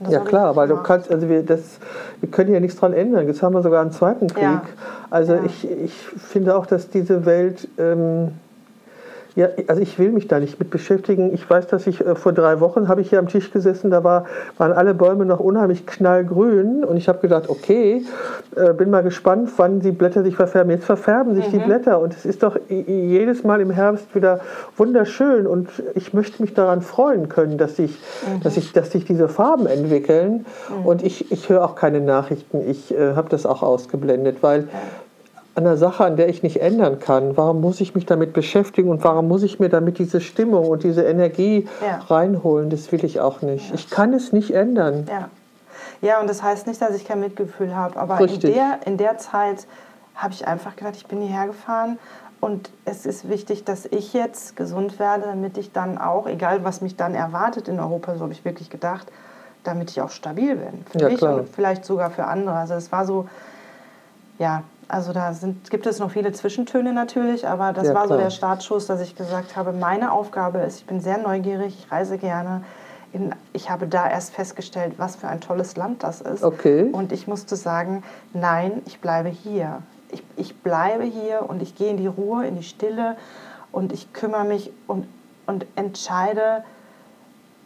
Das ja klar, weil du kannst, also wir, das, wir können ja nichts dran ändern. Jetzt haben wir sogar einen zweiten Krieg. Ja. Also ja. Ich, ich finde auch, dass diese Welt ähm, Ja, also ich will mich da nicht mit beschäftigen. Ich weiß, dass ich äh, vor drei Wochen habe ich hier am Tisch gesessen, da war, waren alle Bäume noch unheimlich knallgrün und ich habe gedacht, okay, äh, bin mal gespannt, wann die Blätter sich verfärben. Jetzt verfärben sich mhm. die Blätter und es ist doch jedes Mal im Herbst wieder wunderschön und ich möchte mich daran freuen können, dass sich, mhm. dass ich, dass sich diese Farben entwickeln mhm. und ich, ich höre auch keine Nachrichten. Ich äh, habe das auch ausgeblendet, weil an einer Sache, an der ich nicht ändern kann. Warum muss ich mich damit beschäftigen und warum muss ich mir damit diese Stimmung und diese Energie ja. reinholen? Das will ich auch nicht. Ja. Ich kann es nicht ändern. Ja. ja, und das heißt nicht, dass ich kein Mitgefühl habe, aber in der, in der Zeit habe ich einfach gedacht, ich bin hierher gefahren und es ist wichtig, dass ich jetzt gesund werde, damit ich dann auch, egal was mich dann erwartet in Europa, so habe ich wirklich gedacht, damit ich auch stabil bin. Für mich klar. und vielleicht sogar für andere. Also es war so, ja, also da sind, gibt es noch viele Zwischentöne natürlich, aber das ja, war so der Startschuss, dass ich gesagt habe, meine Aufgabe ist, ich bin sehr neugierig, ich reise gerne. In, ich habe da erst festgestellt, was für ein tolles Land das ist. Okay. Und ich musste sagen, nein, ich bleibe hier. Ich, ich bleibe hier und ich gehe in die Ruhe, in die Stille und ich kümmere mich und, und entscheide,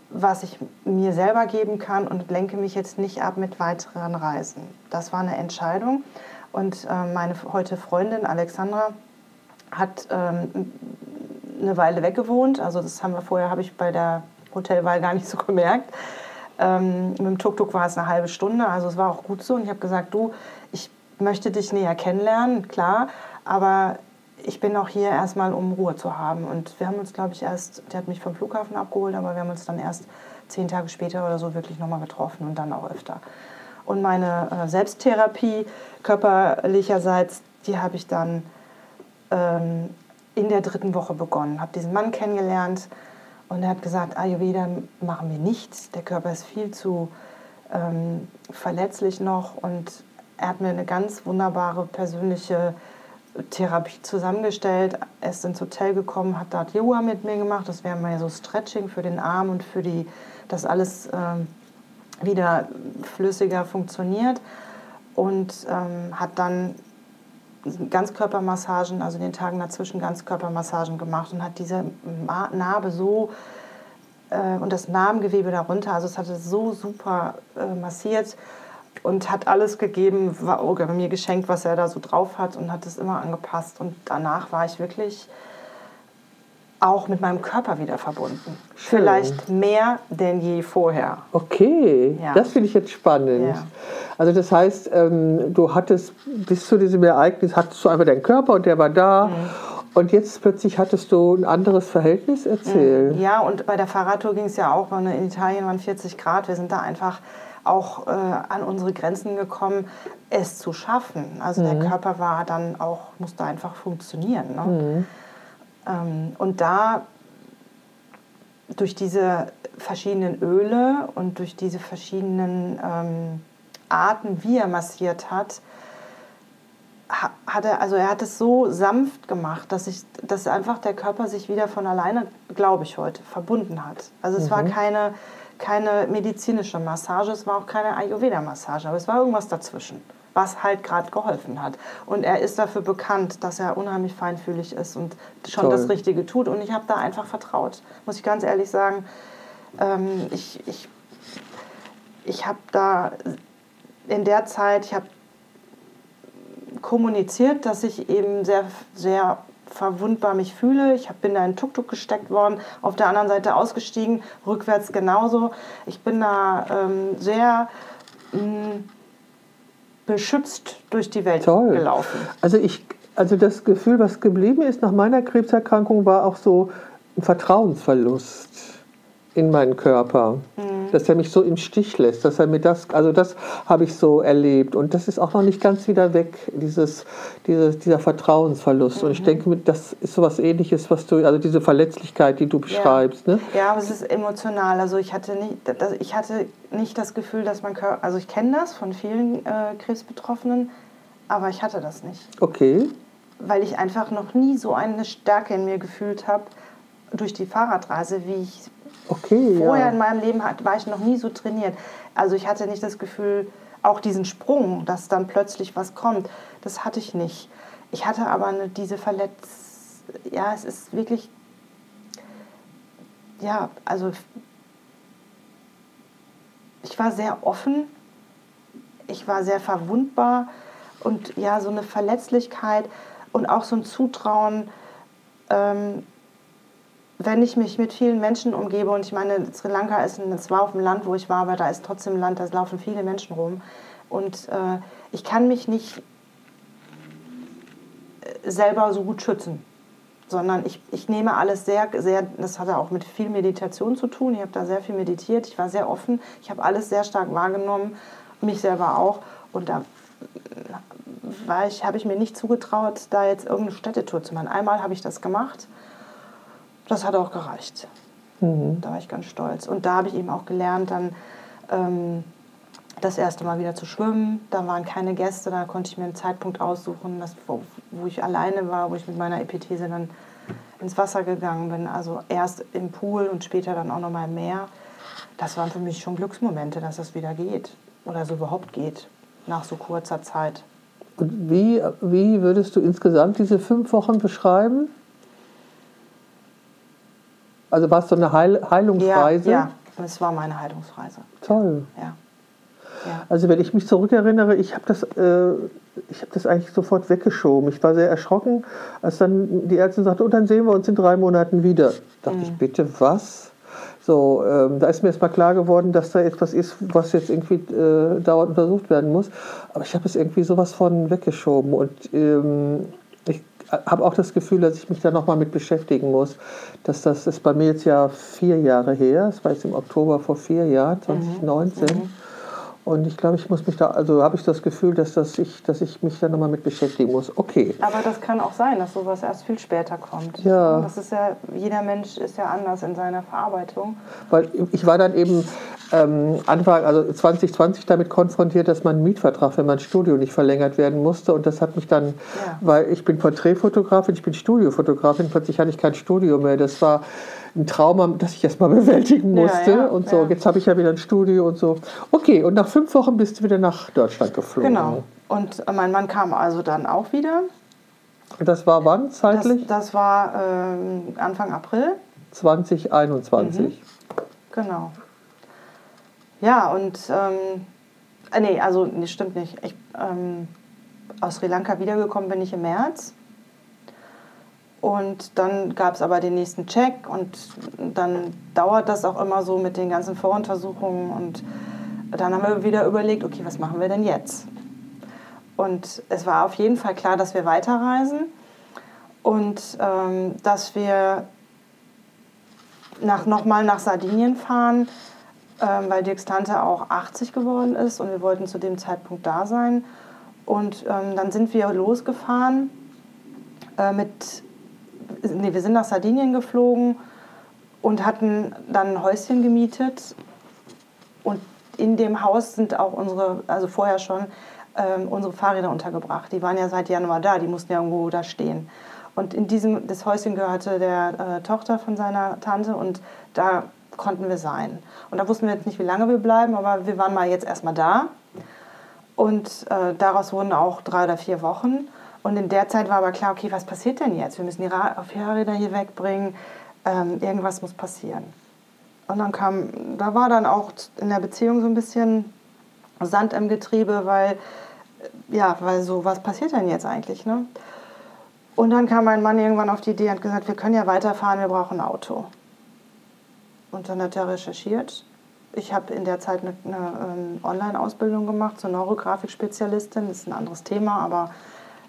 was ich mir selber geben kann und lenke mich jetzt nicht ab mit weiteren Reisen. Das war eine Entscheidung. Und äh, meine heute Freundin Alexandra hat ähm, eine Weile weggewohnt. Also das haben wir vorher, habe ich bei der Hotelwahl gar nicht so (laughs) gemerkt. Ähm, mit dem Tuk-Tuk war es eine halbe Stunde, also es war auch gut so. Und ich habe gesagt, du, ich möchte dich näher kennenlernen, klar, aber ich bin auch hier erstmal, um Ruhe zu haben. Und wir haben uns, glaube ich, erst, der hat mich vom Flughafen abgeholt, aber wir haben uns dann erst zehn Tage später oder so wirklich nochmal getroffen und dann auch öfter. Und meine äh, Selbsttherapie körperlicherseits, die habe ich dann ähm, in der dritten Woche begonnen. Habe diesen Mann kennengelernt und er hat gesagt, Ayurveda machen wir nicht. Der Körper ist viel zu ähm, verletzlich noch und er hat mir eine ganz wunderbare persönliche Therapie zusammengestellt. Er ist ins Hotel gekommen, hat dort Yoga mit mir gemacht. Das wäre mal so Stretching für den Arm und für die, das alles ähm, wieder flüssiger funktioniert und ähm, hat dann Ganzkörpermassagen, also in den Tagen dazwischen Ganzkörpermassagen gemacht und hat diese Narbe so äh, und das Narbengewebe darunter, also es hatte so super äh, massiert und hat alles gegeben, war mir geschenkt, was er da so drauf hat und hat es immer angepasst und danach war ich wirklich auch mit meinem Körper wieder verbunden. Schön. Vielleicht mehr denn je vorher. Okay, ja. das finde ich jetzt spannend. Ja. Also das heißt, ähm, du hattest bis zu diesem Ereignis, hattest du einfach deinen Körper und der war da. Mhm. Und jetzt plötzlich hattest du ein anderes Verhältnis erzählt. Mhm. Ja, und bei der Fahrradtour ging es ja auch, in Italien waren 40 Grad, wir sind da einfach auch äh, an unsere Grenzen gekommen, es zu schaffen. Also mhm. der Körper war dann auch, musste einfach funktionieren. Ne? Mhm. Ähm, und da durch diese verschiedenen Öle und durch diese verschiedenen ähm, Arten, wie er massiert hat, hat er, also er hat es so sanft gemacht, dass, ich, dass einfach der Körper sich wieder von alleine, glaube ich heute, verbunden hat. Also es mhm. war keine, keine medizinische Massage, es war auch keine Ayurveda-Massage, aber es war irgendwas dazwischen was halt gerade geholfen hat. Und er ist dafür bekannt, dass er unheimlich feinfühlig ist und schon Toll. das Richtige tut. Und ich habe da einfach vertraut, muss ich ganz ehrlich sagen. Ähm, ich ich, ich habe da in der Zeit, ich habe kommuniziert, dass ich eben sehr, sehr verwundbar mich fühle. Ich bin da in Tuk-Tuk gesteckt worden, auf der anderen Seite ausgestiegen, rückwärts genauso. Ich bin da ähm, sehr mh, mm, beschützt durch die Welt Toll. gelaufen. Also ich, also das Gefühl, was geblieben ist nach meiner Krebserkrankung, war auch so ein Vertrauensverlust in meinen Körper, mhm. Dass er mich so im Stich lässt, dass er mir das, also das habe ich so erlebt und das ist auch noch nicht ganz wieder weg, dieses, dieses dieser Vertrauensverlust. Mhm. Und ich mhm. denke, das ist so was Ähnliches, was du, also diese Verletzlichkeit, die du beschreibst. Ja, ne? ja aber es ist emotional. Also ich hatte nicht, ich hatte nicht das Gefühl, dass mein Körper, also ich kenne das von vielen äh, Krebsbetroffenen, aber ich hatte das nicht. Okay. Weil ich einfach noch nie so eine Stärke in mir gefühlt habe durch die Fahrradreise, wie ich Okay, Vorher ja. in meinem Leben war ich noch nie so trainiert. Also ich hatte nicht das Gefühl, auch diesen Sprung, dass dann plötzlich was kommt, das hatte ich nicht. Ich hatte aber eine, diese Verletz... Ja, es ist wirklich ja, also ich war sehr offen, ich war sehr verwundbar und ja, so eine Verletzlichkeit und auch so ein Zutrauen, ähm, wenn ich mich mit vielen Menschen umgebe und ich meine, Sri Lanka ist ein, es war auf dem Land, wo ich war, aber da ist trotzdem Land, da laufen viele Menschen rum und äh, ich kann mich nicht äh, selber so gut schützen sondern ich, ich nehme alles sehr, sehr, das hatte auch mit viel Meditation zu tun. Ich habe da sehr viel meditiert, ich war sehr offen, ich habe alles sehr stark wahrgenommen, mich selber auch. Und da war ich, habe ich mir nicht zugetraut, da jetzt irgendeine Städtetour zu machen. Einmal habe ich das gemacht, das hat auch gereicht. Mhm. Da war ich ganz stolz. Und da habe ich eben auch gelernt, dann ähm, das erste Mal wieder zu schwimmen. Da waren keine Gäste, da konnte ich mir einen Zeitpunkt aussuchen, das, wo, wo ich alleine war, wo ich mit meiner Epithese dann ins Wasser gegangen bin. Also erst im Pool und später dann auch nochmal im Meer. Das waren für mich schon Glücksmomente, dass das wieder geht oder so überhaupt geht nach so kurzer Zeit. Und wie, wie würdest du insgesamt diese fünf Wochen beschreiben? Also war es so eine Heil Heilungsreise? Ja, ja, es war meine Heilungsreise. Toll. Ja. Also wenn ich mich zurückerinnere, ich habe das, äh, hab das eigentlich sofort weggeschoben. Ich war sehr erschrocken, als dann die Ärztin sagte, und dann sehen wir uns in drei Monaten wieder. Da dachte mhm. ich, bitte was? So, ähm, da ist mir erst mal klar geworden, dass da etwas ist, was jetzt irgendwie äh, dauernd untersucht werden muss. Aber ich habe es irgendwie sowas von weggeschoben. Und ähm, ich habe auch das Gefühl, dass ich mich da nochmal mit beschäftigen muss. Dass das ist bei mir jetzt ja vier Jahre her. Das war jetzt im Oktober vor vier Jahren, 2019. Mhm. Mhm. Und ich glaube, ich muss mich da, also habe ich das Gefühl, dass, das ich, dass ich mich da nochmal mit beschäftigen muss. Okay. Aber das kann auch sein, dass sowas erst viel später kommt. Ja. Das ist ja, jeder Mensch ist ja anders in seiner Verarbeitung. Weil ich war dann eben ähm, Anfang, also 2020 damit konfrontiert, dass mein Mietvertrag für mein Studio nicht verlängert werden musste. Und das hat mich dann, ja. weil ich bin Porträtfotografin, ich bin Studiofotografin, plötzlich hatte ich kein Studio mehr. Das war ein Trauma, das ich erst mal (laughs) bewältigen musste. Ja, ja, und so, ja. jetzt habe ich ja wieder ein Studio und so. Okay, und nach fünf Wochen bist du wieder nach Deutschland geflogen. Genau. Und mein Mann kam also dann auch wieder. Und das war wann zeitlich? Das, das war äh, Anfang April. 2021. Mhm. Genau. Ja, und ähm, äh, nee, also nee, stimmt nicht. Ich, ähm, aus Sri Lanka wiedergekommen bin ich im März. Und dann gab es aber den nächsten Check und dann dauert das auch immer so mit den ganzen Voruntersuchungen. Und dann haben wir wieder überlegt, okay, was machen wir denn jetzt? Und es war auf jeden Fall klar, dass wir weiterreisen und ähm, dass wir nach, nochmal nach Sardinien fahren, ähm, weil Dirks Tante auch 80 geworden ist und wir wollten zu dem Zeitpunkt da sein. Und ähm, dann sind wir losgefahren äh, mit nee, wir sind nach Sardinien geflogen und hatten dann ein Häuschen gemietet. Und in dem Haus sind auch unsere, also vorher schon, ähm, unsere Fahrräder untergebracht. Die waren ja seit Januar da, die mussten ja irgendwo da stehen. Und in diesem, das Häuschen gehörte der äh, Tochter von seiner Tante und da konnten wir sein. Und da wussten wir jetzt nicht, wie lange wir bleiben, aber wir waren mal jetzt erstmal da. Und äh, daraus wurden auch drei oder vier Wochen. Und in der Zeit war aber klar, okay, was passiert denn jetzt? Wir müssen die Fahrräder hier wegbringen, ähm, irgendwas muss passieren. Und dann kam, da war dann auch in der Beziehung so ein bisschen Sand im Getriebe, weil, ja, weil so, was passiert denn jetzt eigentlich, ne? Und dann kam mein Mann irgendwann auf die Idee und gesagt, wir können ja weiterfahren, wir brauchen ein Auto. Und dann hat er recherchiert. Ich habe in der Zeit eine, eine ähm, Online-Ausbildung gemacht zur Neurografikspezialistin. Das ist ein anderes Thema, aber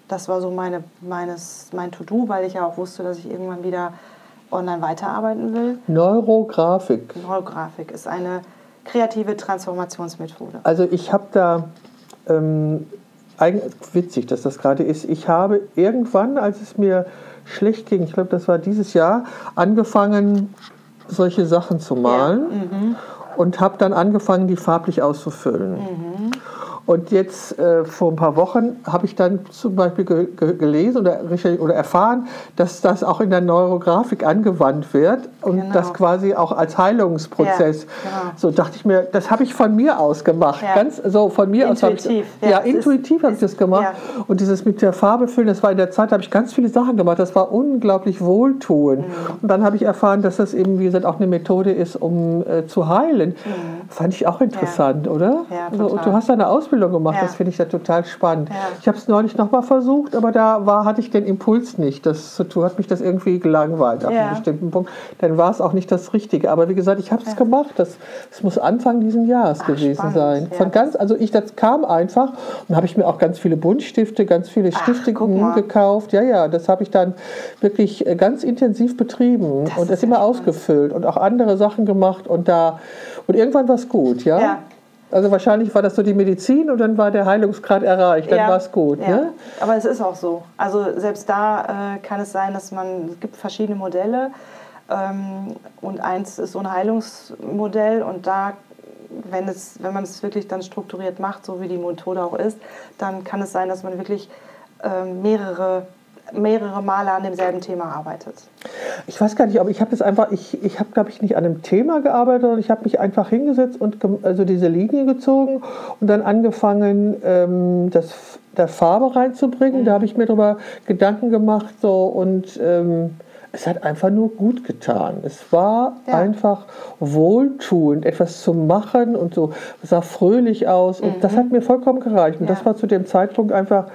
das war so meine, meines, mein To-Do, weil ich ja auch wusste, dass ich irgendwann wieder online weiterarbeiten will. Neurografik. Neurografik ist eine kreative Transformationsmethode. Also ich habe da, ähm, witzig, dass das gerade ist, ich habe irgendwann, als es mir schlecht ging, ich glaube, das war dieses Jahr, angefangen, solche Sachen zu malen ja. mhm. und habe dann angefangen, die farblich auszufüllen. Mhm. Und jetzt äh, vor ein paar Wochen habe ich dann zum Beispiel ge ge gelesen oder, oder erfahren, dass das auch in der Neurografik angewandt wird und genau. das quasi auch als Heilungsprozess. Ja, genau. So dachte ich mir, das habe ich von mir aus gemacht. Ja. Ganz so von mir intuitiv. aus. Ich, ja, ja intuitiv habe ich das gemacht. Und dieses mit der Farbe füllen, das war in der Zeit, da habe ich ganz viele Sachen gemacht. Das war unglaublich wohltuend. Mhm. Und dann habe ich erfahren, dass das eben, wie gesagt, auch eine Methode ist, um äh, zu heilen. Mhm. Fand ich auch interessant, oder? Ja, total. Also, du hast eine Ausbildung gemacht, ja. das finde ich ja total spannend. Ja. Ich habe es neulich nochmal versucht, aber da war, hatte ich den Impuls nicht. Das zu tun hat mich das irgendwie gelangweilt ab einem bestimmten Punkt. Dann war es auch nicht das Richtige. Aber wie gesagt, ich habe es gemacht. Das, das muss Anfang dieses Jahres Ach, gewesen spannend. sein. Von ganz, also ich, das kam einfach und habe ich mir auch ganz viele Buntstifte, ganz viele Stifte Ach, gekauft. Ja, ja, das habe ich dann wirklich äh, ganz intensiv betrieben das und es immer ausgefüllt und auch andere Sachen gemacht und da und irgendwann war es gut, ja? ja. Also wahrscheinlich war das so die Medizin und dann war der Heilungsgrad erreicht, dann ja, war es gut. Ja. Ne? Aber es ist auch so. Also selbst da äh, kann es sein, dass man, es gibt verschiedene Modelle ähm, und eins ist so ein Heilungsmodell und da, wenn, es, wenn man es wirklich dann strukturiert macht, so wie die Methode auch ist, dann kann es sein, dass man wirklich äh, mehrere mehrere Male an demselben Thema arbeitet? Ich weiß gar nicht, aber ich habe das einfach, ich, ich habe, glaube ich, nicht an einem Thema gearbeitet, sondern ich habe mich einfach hingesetzt und also diese Linie gezogen und dann angefangen, ähm, das, der Farbe reinzubringen. Mhm. Da habe ich mir darüber Gedanken gemacht so und ähm, es hat einfach nur gut getan. Es war ja. einfach wohltuend, etwas zu machen und so sah fröhlich aus. Und mhm. das hat mir vollkommen gereicht. Und ja. das war zu dem Zeitpunkt einfach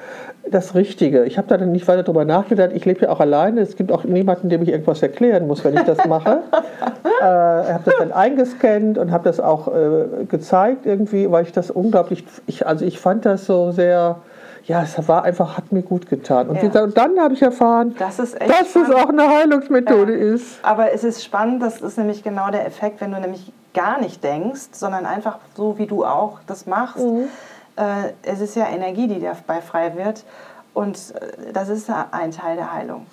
das Richtige. Ich habe da dann nicht weiter darüber nachgedacht. Ich lebe ja auch alleine. Es gibt auch niemanden, dem ich irgendwas erklären muss, wenn ich das mache. (laughs) äh, habe das dann eingescannt und habe das auch äh, gezeigt irgendwie, weil ich das unglaublich, ich, also ich fand das so sehr, ja, es war einfach, hat mir gut getan. Und, ja. und dann habe ich erfahren, das dass es auch eine Heilungsmethode ja. ist. Aber es ist spannend, das ist nämlich genau der Effekt, wenn du nämlich gar nicht denkst, sondern einfach so, wie du auch das machst. Mhm es ist ja Energie, die dabei frei wird. Und äh, das ist ein Teil der Heilung.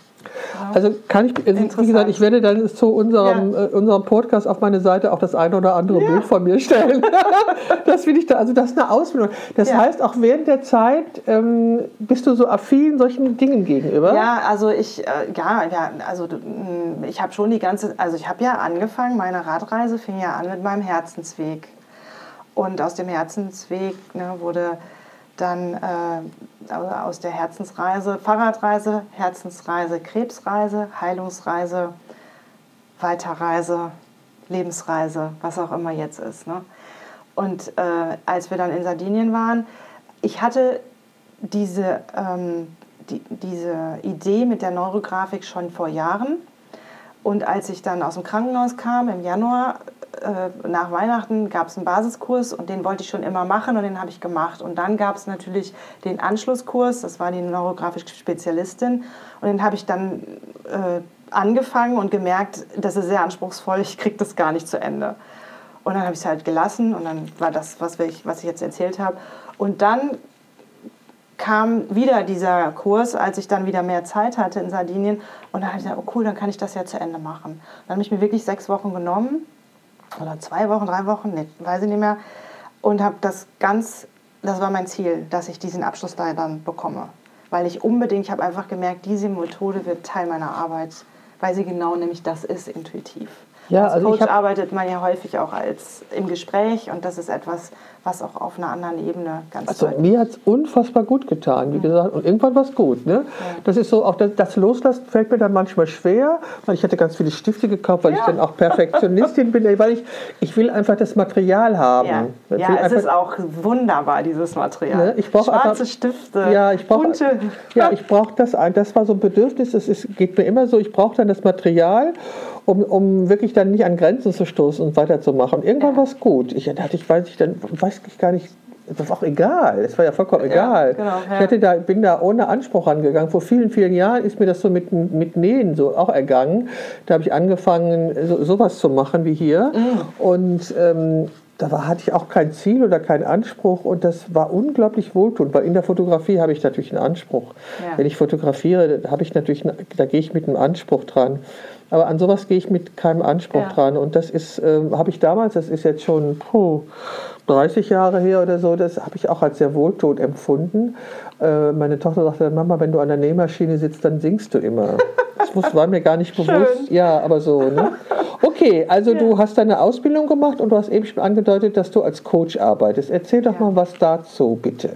Also kann ich, wie gesagt, ich werde dann zu unserem, ja. äh, unserem Podcast auf meine Seite auch das eine oder andere ja. Bild von mir stellen. (laughs) das finde ich da, also das ist eine Ausbildung. Das ja. heißt, auch während der Zeit ähm, bist du so affin solchen Dingen gegenüber? Ja, also ich, äh, ja, ja, also mm, ich habe schon die ganze, also ich habe ja angefangen, meine Radreise fing ja an mit meinem Herzensweg. Und aus dem Herzensweg ne, wurde dann äh, aus der Herzensreise Fahrradreise, Herzensreise, Krebsreise, Heilungsreise, Weiterreise, Lebensreise, was auch immer jetzt ist. Ne? Und äh, als wir dann in Sardinien waren, ich hatte diese, ähm, die, diese Idee mit der Neurografik schon vor Jahren. Und als ich dann aus dem Krankenhaus kam im Januar, äh, nach Weihnachten gab es einen Basiskurs und den wollte ich schon immer machen und den habe ich gemacht. Und dann gab es natürlich den Anschlusskurs, das war die neurografische Spezialistin und den habe ich dann äh, angefangen und gemerkt, das ist sehr anspruchsvoll, ich kriege das gar nicht zu Ende. Und dann habe ich es halt gelassen und dann war das, was ich, was ich jetzt erzählt habe. Und dann kam wieder dieser Kurs, als ich dann wieder mehr Zeit hatte in Sardinien. Und dann habe ich gesagt, oh cool, dann kann ich das ja zu Ende machen. Dann habe ich mir wirklich sechs Wochen genommen oder zwei Wochen, drei Wochen, nee, weiß ich nicht mehr. Und habe das ganz, das war mein Ziel, dass ich diesen Abschluss da dann bekomme. Weil ich unbedingt, ich habe einfach gemerkt, diese Methode wird Teil meiner Arbeit, weil sie genau nämlich das ist, intuitiv. Ja, als also Coach arbeitet man ja häufig auch als im Gespräch und das ist etwas, was auch auf einer anderen Ebene ganz Also mir hat es unfassbar gut getan, wie mhm. gesagt, und irgendwann war es gut. Ne? Ja. Das ist so, auch das, das, Loslassen fällt mir dann manchmal schwer, weil ich hatte ganz viele Stifte gekauft, weil ja. ich dann auch Perfektionistin bin, weil ich, ich will einfach das Material haben. Ja, ja es ist auch wunderbar, dieses Material. Ne? Ich Schwarze einfach, Stifte, ja, ich brauch, bunte. Ja, ich brauche das, das war so ein Bedürfnis, es ist, geht mir immer so, ich brauche dann das Material um, um wirklich dann nicht an Grenzen zu stoßen und weiterzumachen. Und irgendwann ja. war es gut. Ich hatte, ich weiß, ich dann weiß ich gar nicht, das war auch egal. Es war ja vollkommen egal. Ja, genau, ja. Ich hatte da, bin da ohne Anspruch angegangen. Vor vielen, vielen Jahren ist mir das so mit, mit Nähen so auch ergangen. Da habe ich angefangen, so, sowas zu machen wie hier. Mhm. Und ähm, da war, hatte ich auch kein Ziel oder keinen Anspruch und das war unglaublich wohltuend, weil in der Fotografie habe ich natürlich einen Anspruch. Ja. Wenn ich fotografiere, habe ich natürlich, da gehe ich mit einem Anspruch dran. Aber an sowas gehe ich mit keinem Anspruch ja. dran. Und das ist, äh, habe ich damals, das ist jetzt schon puh, 30 Jahre her oder so, das habe ich auch als sehr wohltot empfunden. Äh, meine Tochter sagte, Mama, wenn du an der Nähmaschine sitzt, dann singst du immer. Das war mir gar nicht (laughs) bewusst. Schön. Ja, aber so. Ne? Okay, also ja. du hast deine Ausbildung gemacht und du hast eben schon angedeutet, dass du als Coach arbeitest. Erzähl doch ja. mal was dazu, bitte.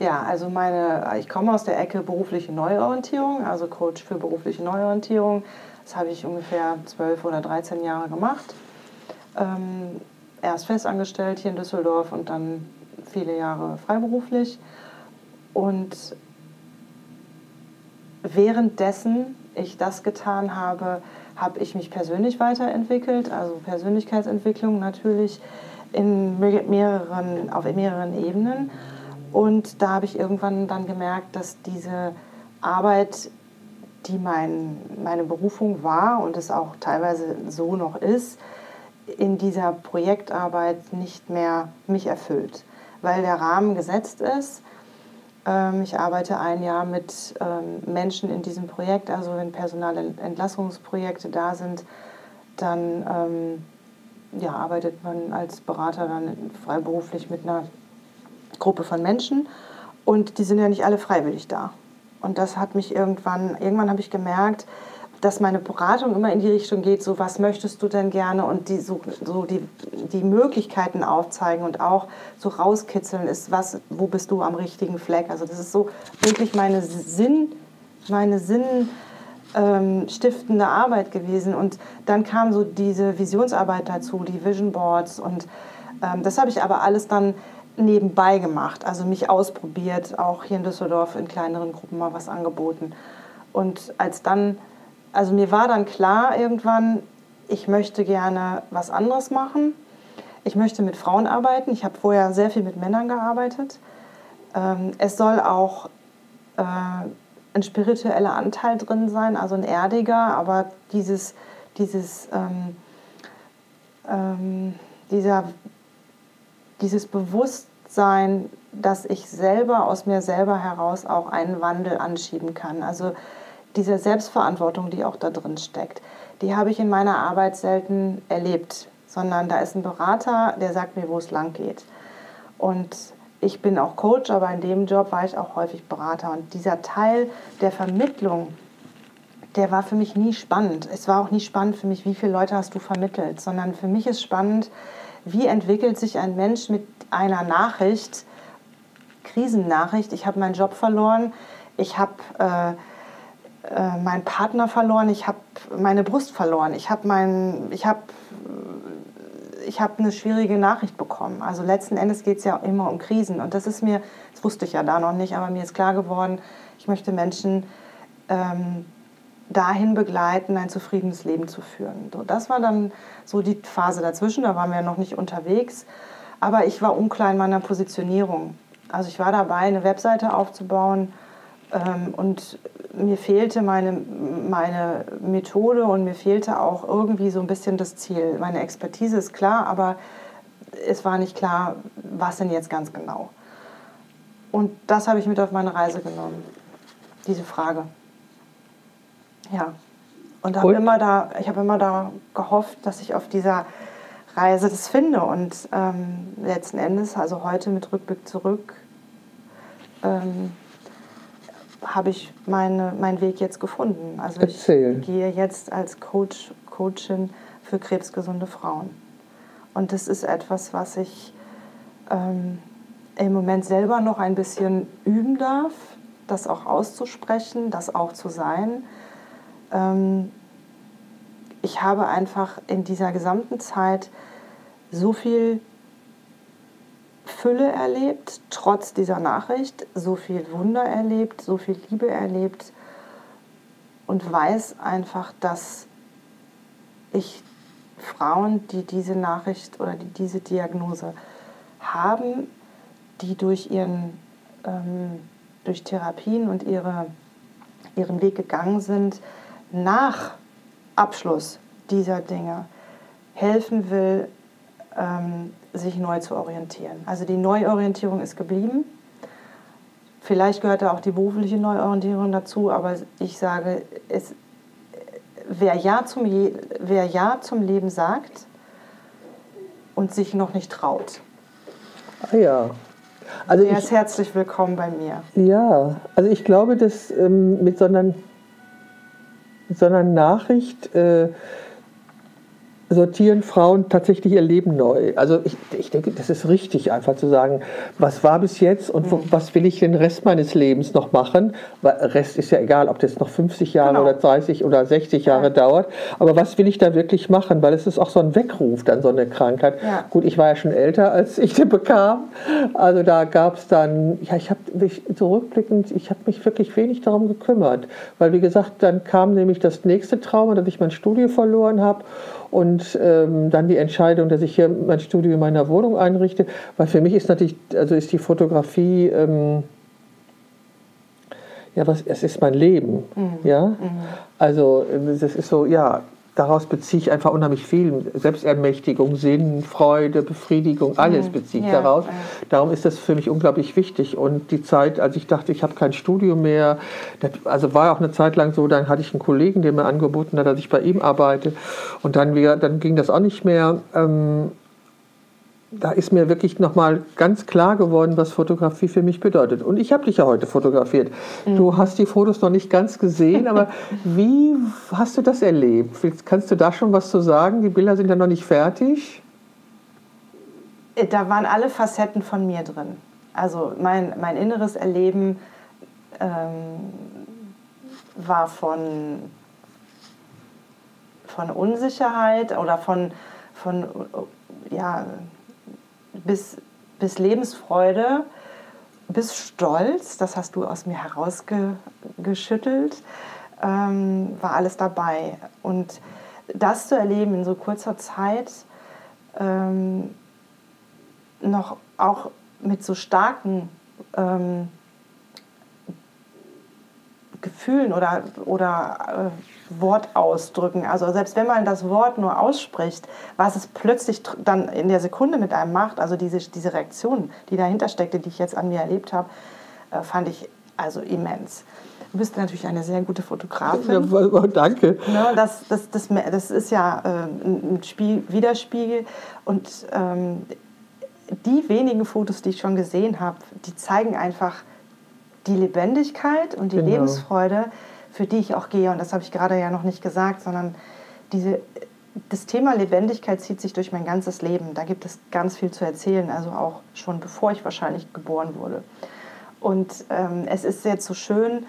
Ja, also meine, ich komme aus der Ecke berufliche Neuorientierung, also Coach für berufliche Neuorientierung. Das habe ich ungefähr zwölf oder 13 Jahre gemacht. Ähm, erst festangestellt hier in Düsseldorf und dann viele Jahre freiberuflich. Und währenddessen ich das getan habe, habe ich mich persönlich weiterentwickelt, also Persönlichkeitsentwicklung natürlich in mehreren, auf mehreren Ebenen. Und da habe ich irgendwann dann gemerkt, dass diese Arbeit, die mein, meine Berufung war und es auch teilweise so noch ist, in dieser Projektarbeit nicht mehr mich erfüllt, weil der Rahmen gesetzt ist ähm, ich arbeite ein Jahr mit ähm, Menschen in diesem Projekt. Also wenn Personalentlassungsprojekte da sind, dann ähm, ja, arbeitet man als Berater dann freiberuflich mit einer Gruppe von Menschen. Und die sind ja nicht alle freiwillig da. Und das hat mich irgendwann, irgendwann habe ich gemerkt, dass meine Beratung immer in die Richtung geht, so was möchtest du denn gerne und die, so, so die, die Möglichkeiten aufzeigen und auch so rauskitzeln ist, was, wo bist du am richtigen Fleck. Also das ist so wirklich meine Sinn, meine Sinn ähm, stiftende Arbeit gewesen. Und dann kam so diese Visionsarbeit dazu, die Vision Boards und ähm, das habe ich aber alles dann nebenbei gemacht, also mich ausprobiert, auch hier in Düsseldorf in kleineren Gruppen mal was angeboten. Und als dann also mir war dann klar irgendwann, ich möchte gerne was anderes machen. Ich möchte mit Frauen arbeiten. Ich habe vorher sehr viel mit Männern gearbeitet. Ähm, es soll auch äh, ein spiritueller Anteil drin sein, also ein erdiger, aber dieses, dieses, ähm, ähm, dieser, dieses Bewusstsein, dass ich selber aus mir selber heraus auch einen Wandel anschieben kann. Also diese Selbstverantwortung, die auch da drin steckt, die habe ich in meiner Arbeit selten erlebt, sondern da ist ein Berater, der sagt mir, wo es lang geht. Und ich bin auch Coach, aber in dem Job war ich auch häufig Berater. Und dieser Teil der Vermittlung, der war für mich nie spannend. Es war auch nie spannend für mich, wie viele Leute hast du vermittelt, sondern für mich ist spannend, wie entwickelt sich ein Mensch mit einer Nachricht, Krisennachricht, ich habe meinen Job verloren, ich habe... Äh, äh, meinen Partner verloren, ich habe meine Brust verloren, ich habe ich habe ich habe eine schwierige Nachricht bekommen. Also letzten Endes geht es ja immer um Krisen. Und das ist mir, das wusste ich ja da noch nicht, aber mir ist klar geworden, ich möchte Menschen ähm, dahin begleiten, ein zufriedenes Leben zu führen. So, das war dann so die Phase dazwischen, da waren wir noch nicht unterwegs. Aber ich war unklar in meiner Positionierung. Also ich war dabei, eine Webseite aufzubauen ähm, und mir fehlte meine, meine Methode und mir fehlte auch irgendwie so ein bisschen das Ziel. Meine Expertise ist klar, aber es war nicht klar, was denn jetzt ganz genau. Und das habe ich mit auf meine Reise genommen, diese Frage. Ja. Und habe immer da, ich habe immer da gehofft, dass ich auf dieser Reise das finde. Und ähm, letzten Endes, also heute mit Rückblick zurück, ähm, habe ich meine, meinen Weg jetzt gefunden. Also Erzähl. ich gehe jetzt als Coach, Coachin für krebsgesunde Frauen. Und das ist etwas, was ich ähm, im Moment selber noch ein bisschen üben darf, das auch auszusprechen, das auch zu sein. Ähm, ich habe einfach in dieser gesamten Zeit so viel Fülle erlebt, trotz dieser Nachricht, so viel Wunder erlebt, so viel Liebe erlebt und weiß einfach, dass ich Frauen, die diese Nachricht oder die diese Diagnose haben, die durch ihren ähm, durch Therapien und ihre, ihren Weg gegangen sind, nach Abschluss dieser Dinge helfen will, ähm, sich neu zu orientieren. Also die Neuorientierung ist geblieben. Vielleicht gehört da auch die berufliche Neuorientierung dazu, aber ich sage, es, wer ja, zum wer ja zum Leben sagt und sich noch nicht traut. Ah ja. Also er ist herzlich willkommen bei mir. Ja, also ich glaube, dass ähm, mit, so einer, mit so einer Nachricht äh, sortieren Frauen tatsächlich ihr Leben neu. Also ich, ich denke, das ist richtig, einfach zu sagen, was war bis jetzt und wo, was will ich den Rest meines Lebens noch machen? Weil Rest ist ja egal, ob das noch 50 Jahre genau. oder 30 oder 60 Jahre ja. dauert. Aber was will ich da wirklich machen? Weil es ist auch so ein Weckruf, dann so eine Krankheit. Ja. Gut, ich war ja schon älter, als ich den bekam. Also da gab es dann, ja, ich habe mich zurückblickend, ich habe mich wirklich wenig darum gekümmert. Weil wie gesagt, dann kam nämlich das nächste Trauma, dass ich mein Studio verloren habe und ähm, dann die Entscheidung, dass ich hier mein Studio in meiner Wohnung einrichte, weil für mich ist natürlich, also ist die Fotografie, ähm, ja, was, es ist mein Leben, mhm. ja, mhm. also das ist so, ja, daraus beziehe ich einfach unheimlich viel. Selbstermächtigung, Sinn, Freude, Befriedigung, alles mhm. beziehe ich ja, daraus. Darum ist das für mich unglaublich wichtig. Und die Zeit, als ich dachte, ich habe kein Studio mehr, das, also war auch eine Zeit lang so, dann hatte ich einen Kollegen, der mir angeboten hat, dass ich bei ihm arbeite. Und dann, wieder, dann ging das auch nicht mehr. Ähm, da ist mir wirklich nochmal ganz klar geworden, was Fotografie für mich bedeutet. Und ich habe dich ja heute fotografiert. Mhm. Du hast die Fotos noch nicht ganz gesehen, aber (laughs) wie hast du das erlebt? Kannst du da schon was zu sagen? Die Bilder sind ja noch nicht fertig. Äh, da waren alle Facetten von mir drin. Also mein, mein inneres Erleben ähm, war von, von Unsicherheit oder von, von ja, bis, bis Lebensfreude, bis Stolz, das hast du aus mir herausgeschüttelt, ähm, war alles dabei. Und das zu erleben in so kurzer Zeit, ähm, noch auch mit so starken ähm, Gefühlen oder, oder äh, Wortausdrücken. Also selbst wenn man das Wort nur ausspricht, was es plötzlich dann in der Sekunde mit einem macht, also diese, diese Reaktion, die dahinter steckte, die ich jetzt an mir erlebt habe, äh, fand ich also immens. Du bist natürlich eine sehr gute Fotografin. Ja, danke. Ne, das, das, das, das ist ja äh, ein Spiel, Widerspiegel. Und ähm, die wenigen Fotos, die ich schon gesehen habe, die zeigen einfach, die Lebendigkeit und die genau. Lebensfreude, für die ich auch gehe. Und das habe ich gerade ja noch nicht gesagt, sondern diese, das Thema Lebendigkeit zieht sich durch mein ganzes Leben. Da gibt es ganz viel zu erzählen, also auch schon bevor ich wahrscheinlich geboren wurde. Und ähm, es ist jetzt so schön,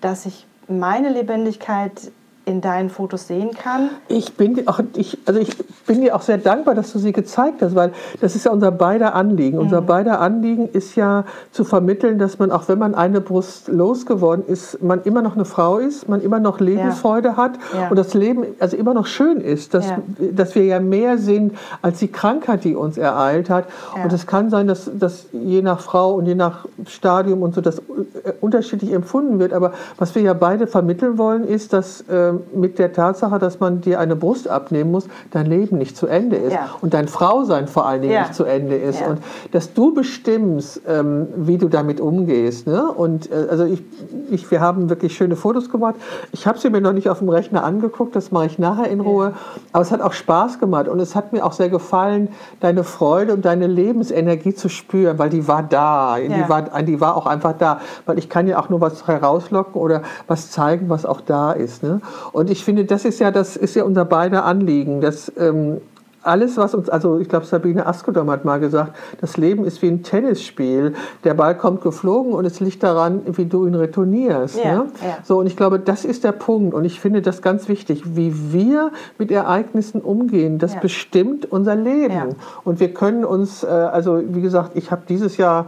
dass ich meine Lebendigkeit in deinen Fotos sehen kann. Ich bin, auch, ich, also ich bin dir auch sehr dankbar, dass du sie gezeigt hast, weil das ist ja unser beider Anliegen. Mhm. Unser beider Anliegen ist ja zu vermitteln, dass man, auch wenn man eine Brust losgeworden ist, man immer noch eine Frau ist, man immer noch Lebensfreude ja. hat ja. und das Leben also immer noch schön ist, dass, ja. dass wir ja mehr sind als die Krankheit, die uns ereilt hat. Und es kann sein, dass, dass je nach Frau und je nach Stadium und so das äh, unterschiedlich empfunden wird. Aber was wir ja beide vermitteln wollen, ist, dass äh, mit der Tatsache, dass man dir eine Brust abnehmen muss, dein Leben nicht zu Ende ist ja. und dein Frausein vor allen Dingen ja. nicht zu Ende ist ja. und dass du bestimmst, ähm, wie du damit umgehst. Ne? Und äh, also ich, ich, wir haben wirklich schöne Fotos gemacht. Ich habe sie mir noch nicht auf dem Rechner angeguckt, das mache ich nachher in Ruhe. Aber es hat auch Spaß gemacht und es hat mir auch sehr gefallen, deine Freude und deine Lebensenergie zu spüren, weil die war da, die, war, die war auch einfach da, weil ich kann ja auch nur was herauslocken oder was zeigen, was auch da ist. Ne? Und ich finde, das ist ja, das ist ja unser beider Anliegen, dass ähm, alles, was uns, also ich glaube, Sabine Askodom hat mal gesagt, das Leben ist wie ein Tennisspiel. Der Ball kommt geflogen und es liegt daran, wie du ihn retournierst. Ja, ne? ja. So, und ich glaube, das ist der Punkt. Und ich finde das ganz wichtig, wie wir mit Ereignissen umgehen. Das ja. bestimmt unser Leben. Und wir können uns, äh, also wie gesagt, ich habe dieses Jahr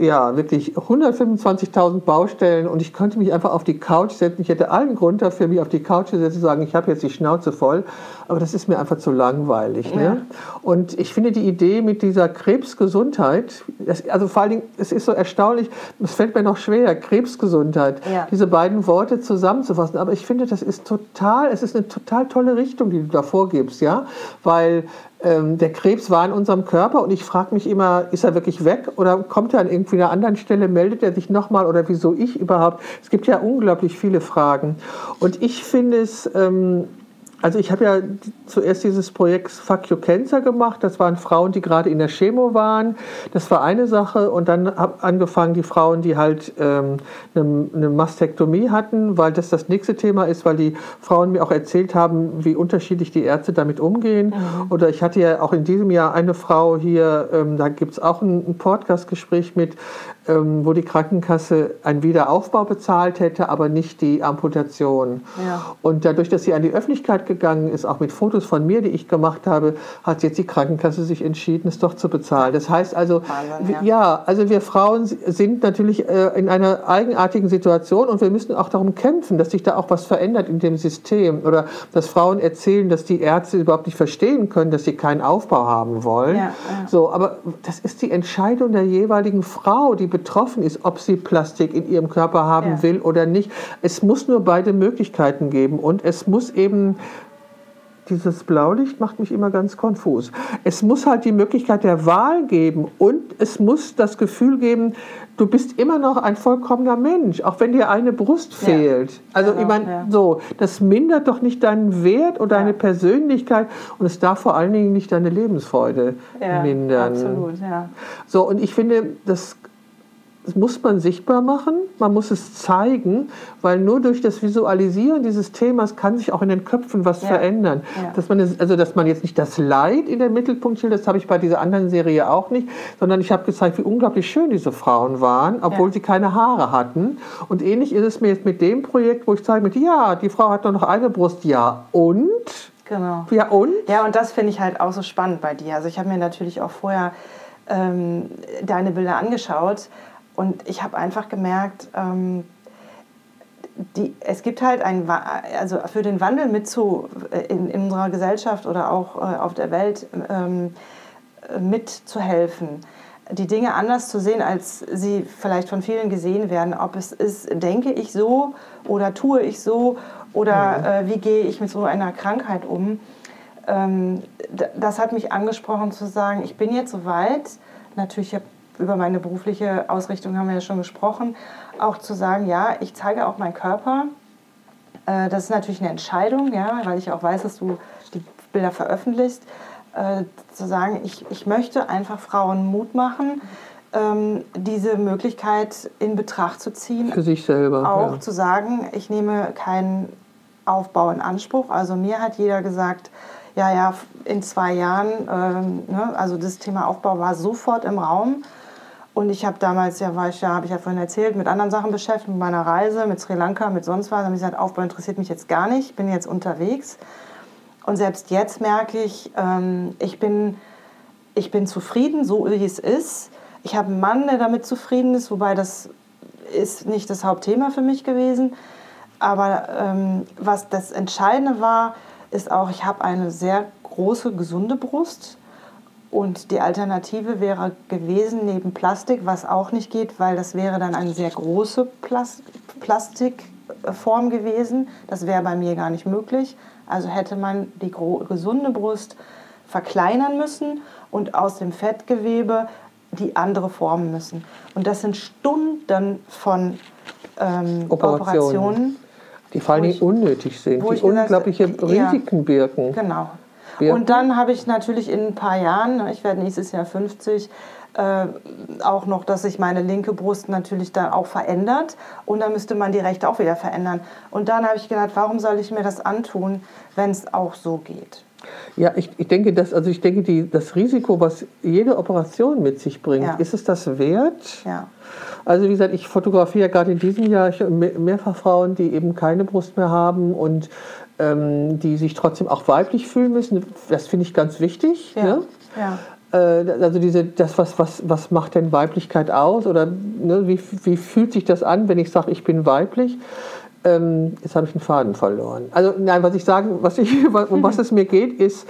ja, wirklich 125.000 Baustellen und ich könnte mich einfach auf die Couch setzen. Ich hätte allen Grund dafür, mich auf die Couch zu setzen und sagen, ich habe jetzt die Schnauze voll, aber das ist mir einfach zu langweilig. Ne? Ja. Ne? Und ich finde die Idee mit dieser Krebsgesundheit, das, also vor allen Dingen, es ist so erstaunlich, es fällt mir noch schwer, Krebsgesundheit, ja. diese beiden Worte zusammenzufassen, aber ich finde, das ist total, es ist eine total tolle Richtung, die du da vorgibst, ja, weil ähm, der Krebs war in unserem Körper und ich frage mich immer, ist er wirklich weg oder kommt er an irgendwie einer anderen Stelle, meldet er sich nochmal oder wieso ich überhaupt? Es gibt ja unglaublich viele Fragen. Und ich finde es ähm, also ich habe ja zuerst dieses Projekt Fuck Your Cancer gemacht. Das waren Frauen, die gerade in der Chemo waren. Das war eine Sache. Und dann habe angefangen die Frauen, die halt ähm, eine, eine Mastektomie hatten, weil das das nächste Thema ist, weil die Frauen mir auch erzählt haben, wie unterschiedlich die Ärzte damit umgehen. Mhm. Oder ich hatte ja auch in diesem Jahr eine Frau hier, ähm, da gibt es auch ein, ein Podcast-Gespräch mit, wo die Krankenkasse einen Wiederaufbau bezahlt hätte, aber nicht die Amputation. Ja. Und dadurch, dass sie an die Öffentlichkeit gegangen ist, auch mit Fotos von mir, die ich gemacht habe, hat jetzt die Krankenkasse sich entschieden, es doch zu bezahlen. Das heißt also, Wahnsinn, ja. ja. also wir Frauen sind natürlich äh, in einer eigenartigen Situation und wir müssen auch darum kämpfen, dass sich da auch was verändert in dem System oder dass Frauen erzählen, dass die Ärzte überhaupt nicht verstehen können, dass sie keinen Aufbau haben wollen. Ja, so, aber das ist die Entscheidung der jeweiligen Frau, die betroffen ist, ob sie Plastik in ihrem Körper haben ja. will oder nicht. Es muss nur beide Möglichkeiten geben und es muss eben dieses Blaulicht macht mich immer ganz konfus. Es muss halt die Möglichkeit der Wahl geben und es muss das Gefühl geben, du bist immer noch ein vollkommener Mensch, auch wenn dir eine Brust fehlt. Ja. Also genau, ich meine, ja. so, das mindert doch nicht deinen Wert oder deine Persönlichkeit und es darf vor allen Dingen nicht deine Lebensfreude mindern. Absolut, ja. So, und ich finde, das muss man sichtbar machen, man muss es zeigen, weil nur durch das Visualisieren dieses Themas kann sich auch in den Köpfen was ja. verändern. Ja. Dass man also dass man jetzt nicht das Leid in den Mittelpunkt stellt, das habe ich bei dieser anderen Serie auch nicht, sondern ich habe gezeigt, wie unglaublich schön diese Frauen waren, obwohl ja. sie keine Haare hatten. Und ähnlich ist es mir jetzt mit dem Projekt, wo ich zeige, mit, ja, die Frau hat nur noch eine Brust, ja und? Genau. Ja und? Ja und das finde ich halt auch so spannend bei dir. Also ich habe mir natürlich auch vorher ähm, deine Bilder angeschaut und ich habe einfach gemerkt, ähm, die, es gibt halt ein, also für den Wandel mit zu, äh, in, in unserer Gesellschaft oder auch äh, auf der Welt ähm, mitzuhelfen, die Dinge anders zu sehen, als sie vielleicht von vielen gesehen werden. Ob es ist, denke ich so oder tue ich so oder mhm. äh, wie gehe ich mit so einer Krankheit um. Ähm, das hat mich angesprochen zu sagen, ich bin jetzt so weit, natürlich habe über meine berufliche Ausrichtung haben wir ja schon gesprochen, auch zu sagen, ja, ich zeige auch meinen Körper. Äh, das ist natürlich eine Entscheidung, ja, weil ich auch weiß, dass du die Bilder veröffentlichst. Äh, zu sagen, ich, ich möchte einfach Frauen Mut machen, ähm, diese Möglichkeit in Betracht zu ziehen. Für sich selber. Auch ja. zu sagen, ich nehme keinen Aufbau in Anspruch. Also mir hat jeder gesagt, ja, ja, in zwei Jahren, ähm, ne, also das Thema Aufbau war sofort im Raum. Und ich habe damals, ja, war ich ja, habe ich ja vorhin erzählt, mit anderen Sachen beschäftigt, mit meiner Reise, mit Sri Lanka, mit sonst was. Da habe ich gesagt, Aufbau interessiert mich jetzt gar nicht, ich bin jetzt unterwegs. Und selbst jetzt merke ich, ähm, ich, bin, ich bin zufrieden, so wie es ist. Ich habe einen Mann, der damit zufrieden ist, wobei das ist nicht das Hauptthema für mich gewesen. Aber ähm, was das Entscheidende war, ist auch, ich habe eine sehr große, gesunde Brust. Und die Alternative wäre gewesen neben Plastik, was auch nicht geht, weil das wäre dann eine sehr große Plas Plastikform gewesen. Das wäre bei mir gar nicht möglich. Also hätte man die gesunde Brust verkleinern müssen und aus dem Fettgewebe die andere formen müssen. Und das sind Stunden von ähm, Operationen. Operationen. Die vor allem unnötig sind, die unglaubliche Risiken birken. Genau. Ja. Und dann habe ich natürlich in ein paar Jahren, ich werde nächstes Jahr 50, äh, auch noch, dass sich meine linke Brust natürlich dann auch verändert und dann müsste man die rechte auch wieder verändern. Und dann habe ich gedacht, warum soll ich mir das antun, wenn es auch so geht? Ja, ich, ich denke, dass, also ich denke die, das Risiko, was jede Operation mit sich bringt, ja. ist es das wert? Ja. Also wie gesagt, ich fotografiere gerade in diesem Jahr mehrfach Frauen, die eben keine Brust mehr haben und ähm, die sich trotzdem auch weiblich fühlen müssen. Das finde ich ganz wichtig. Ja. Ne? ja. Äh, also diese, das, was, was, was macht denn Weiblichkeit aus? Oder ne, wie, wie fühlt sich das an, wenn ich sage, ich bin weiblich? ähm, jetzt habe ich den Faden verloren. Also nein, was ich sagen, was ich, (laughs) um was es mir geht, ist,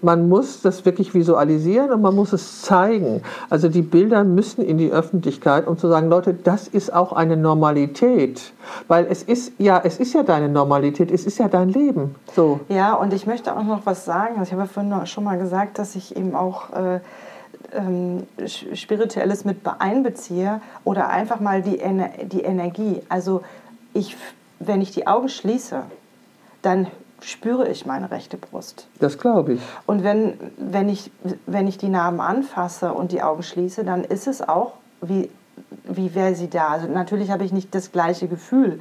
man muss das wirklich visualisieren und man muss es zeigen. Also die Bilder müssen in die Öffentlichkeit, um zu sagen, Leute, das ist auch eine Normalität, weil es ist ja, es ist ja deine Normalität, es ist ja dein Leben. So. Ja, und ich möchte auch noch was sagen. Also ich habe vorhin schon mal gesagt, dass ich eben auch äh, ähm, Spirituelles mit einbeziehe oder einfach mal die, Ener die Energie. Also ich, wenn ich die Augen schließe, dann spüre ich meine rechte Brust. Das glaube ich. Und wenn, wenn, ich, wenn ich die Narben anfasse und die Augen schließe, dann ist es auch, wie, wie wäre sie da. Also natürlich habe ich nicht das gleiche Gefühl,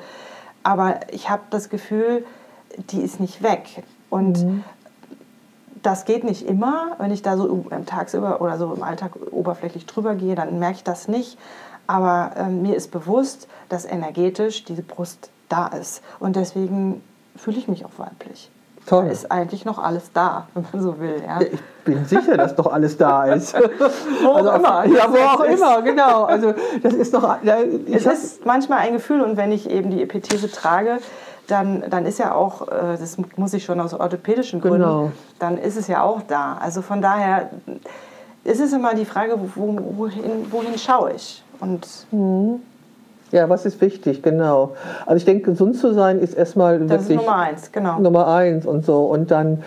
aber ich habe das Gefühl, die ist nicht weg. Und mhm. das geht nicht immer. Wenn ich da so tagsüber oder so im Alltag oberflächlich drüber gehe, dann merke ich das nicht. Aber äh, mir ist bewusst, dass energetisch diese Brust da ist. Und deswegen fühle ich mich auch weiblich. Toll. Da ist eigentlich noch alles da, wenn man so will. Ja. Ich bin sicher, dass doch alles da ist. (laughs) wo also auch immer. Ja, wo auch immer, genau. Also das ist doch. es ist manchmal ein Gefühl und wenn ich eben die Epithese trage, dann, dann ist ja auch, äh, das muss ich schon aus orthopädischen Gründen, genau. dann ist es ja auch da. Also von daher ist es immer die Frage, wohin, wohin schaue ich? Und mhm. Ja, was ist wichtig, genau. Also ich denke, gesund zu sein ist erstmal das wirklich ist Nummer eins, genau. Nummer eins und so. Und dann,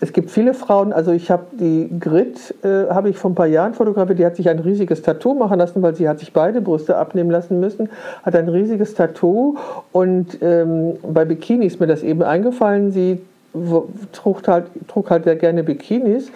es gibt viele Frauen, also ich habe die Grit, äh, habe ich vor ein paar Jahren fotografiert, die hat sich ein riesiges Tattoo machen lassen, weil sie hat sich beide Brüste abnehmen lassen müssen, hat ein riesiges Tattoo und ähm, bei Bikini ist mir das eben eingefallen, sie trug halt, trug halt sehr gerne Bikinis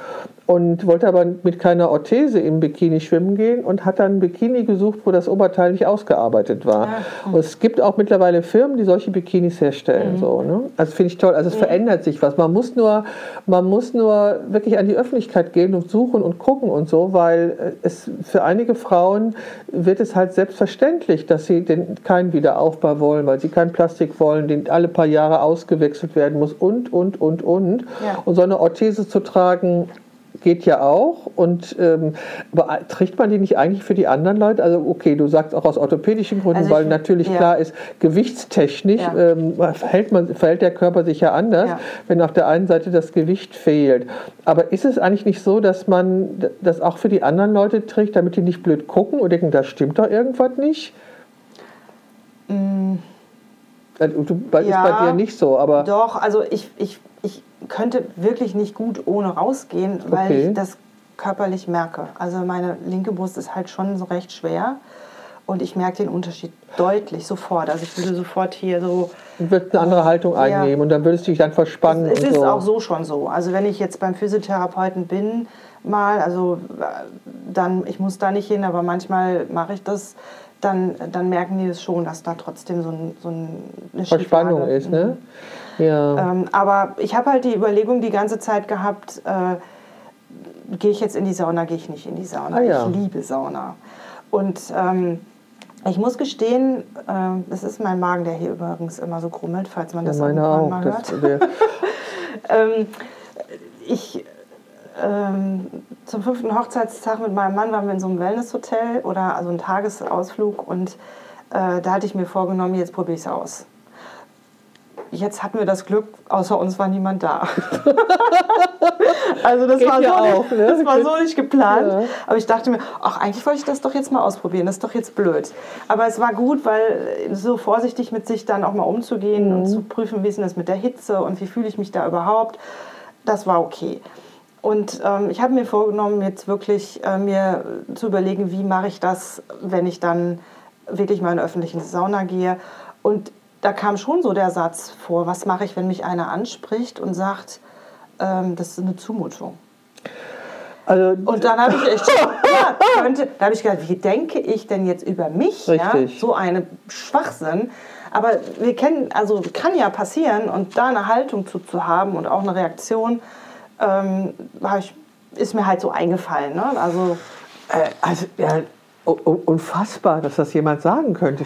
und wollte aber mit keiner Orthese im Bikini schwimmen gehen und hat dann ein Bikini gesucht, wo das Oberteil nicht ausgearbeitet war. Ja. Und es gibt auch mittlerweile Firmen, die solche Bikinis herstellen. Mhm. So, ne? Also finde ich toll. Also es mhm. verändert sich was. Man muss, nur, man muss nur wirklich an die Öffentlichkeit gehen und suchen und gucken und so, weil es für einige Frauen wird es halt selbstverständlich, dass sie den, keinen Wiederaufbau wollen, weil sie keinen Plastik wollen, den alle paar Jahre ausgewechselt werden muss und, und, und, und. Ja. Und so eine Orthese zu tragen, geht ja auch. Und ähm, aber trägt man die nicht eigentlich für die anderen Leute? Also okay, du sagst auch aus orthopädischen Gründen, also weil natürlich ja. klar ist, gewichtstechnisch ja. ähm, verhält, man, verhält der Körper sich ja anders, ja. wenn auf der einen Seite das Gewicht fehlt. Aber ist es eigentlich nicht so, dass man das auch für die anderen Leute trägt, damit die nicht blöd gucken und denken, da stimmt doch irgendwas nicht? Mm. Du, ja, ist bei dir nicht so, aber. Doch, also ich, ich ich könnte wirklich nicht gut ohne rausgehen, weil okay. ich das körperlich merke. Also meine linke Brust ist halt schon so recht schwer und ich merke den Unterschied deutlich sofort. Also ich würde sofort hier so... Du würdest eine andere Haltung einnehmen und dann würdest du dich dann verspannen. Es, es ist so. auch so schon so. Also wenn ich jetzt beim Physiotherapeuten bin, mal, also dann, ich muss da nicht hin, aber manchmal mache ich das, dann, dann merken die es schon, dass da trotzdem so, ein, so eine Verspannung ist, ne? Mhm. Ja. Ähm, aber ich habe halt die Überlegung die ganze Zeit gehabt, äh, gehe ich jetzt in die Sauna, gehe ich nicht in die Sauna. Ah, ja. Ich liebe Sauna. Und ähm, ich muss gestehen, äh, ist mein Magen, der hier übrigens immer so grummelt, falls man das ja, irgendwann auch. mal hört. (laughs) ähm, ich ähm, zum fünften Hochzeitstag mit meinem Mann waren wir in so einem Wellnesshotel oder also ein Tagesausflug und äh, da hatte ich mir vorgenommen, jetzt probiere ich es aus. Jetzt hatten wir das Glück, außer uns war niemand da. (laughs) also das war, so, auch, ne? das war so nicht geplant. Ja. Aber ich dachte mir, ach, eigentlich wollte ich das doch jetzt mal ausprobieren. Das ist doch jetzt blöd. Aber es war gut, weil so vorsichtig mit sich dann auch mal umzugehen mhm. und zu prüfen, wie ist denn das mit der Hitze und wie fühle ich mich da überhaupt, das war okay. Und ähm, ich habe mir vorgenommen, jetzt wirklich äh, mir zu überlegen, wie mache ich das, wenn ich dann wirklich mal in eine öffentliche Sauna gehe. Und da kam schon so der Satz vor, was mache ich, wenn mich einer anspricht und sagt, ähm, das ist eine Zumutung. Also, und dann habe ich echt, (laughs) ja, könnte, da habe ich gedacht, wie denke ich denn jetzt über mich? Ja? So eine Schwachsinn. Aber wir kennen, also kann ja passieren und da eine Haltung zu, zu haben und auch eine Reaktion, ähm, ich, ist mir halt so eingefallen. Ne? Also, äh, also ja, unfassbar, dass das jemand sagen könnte.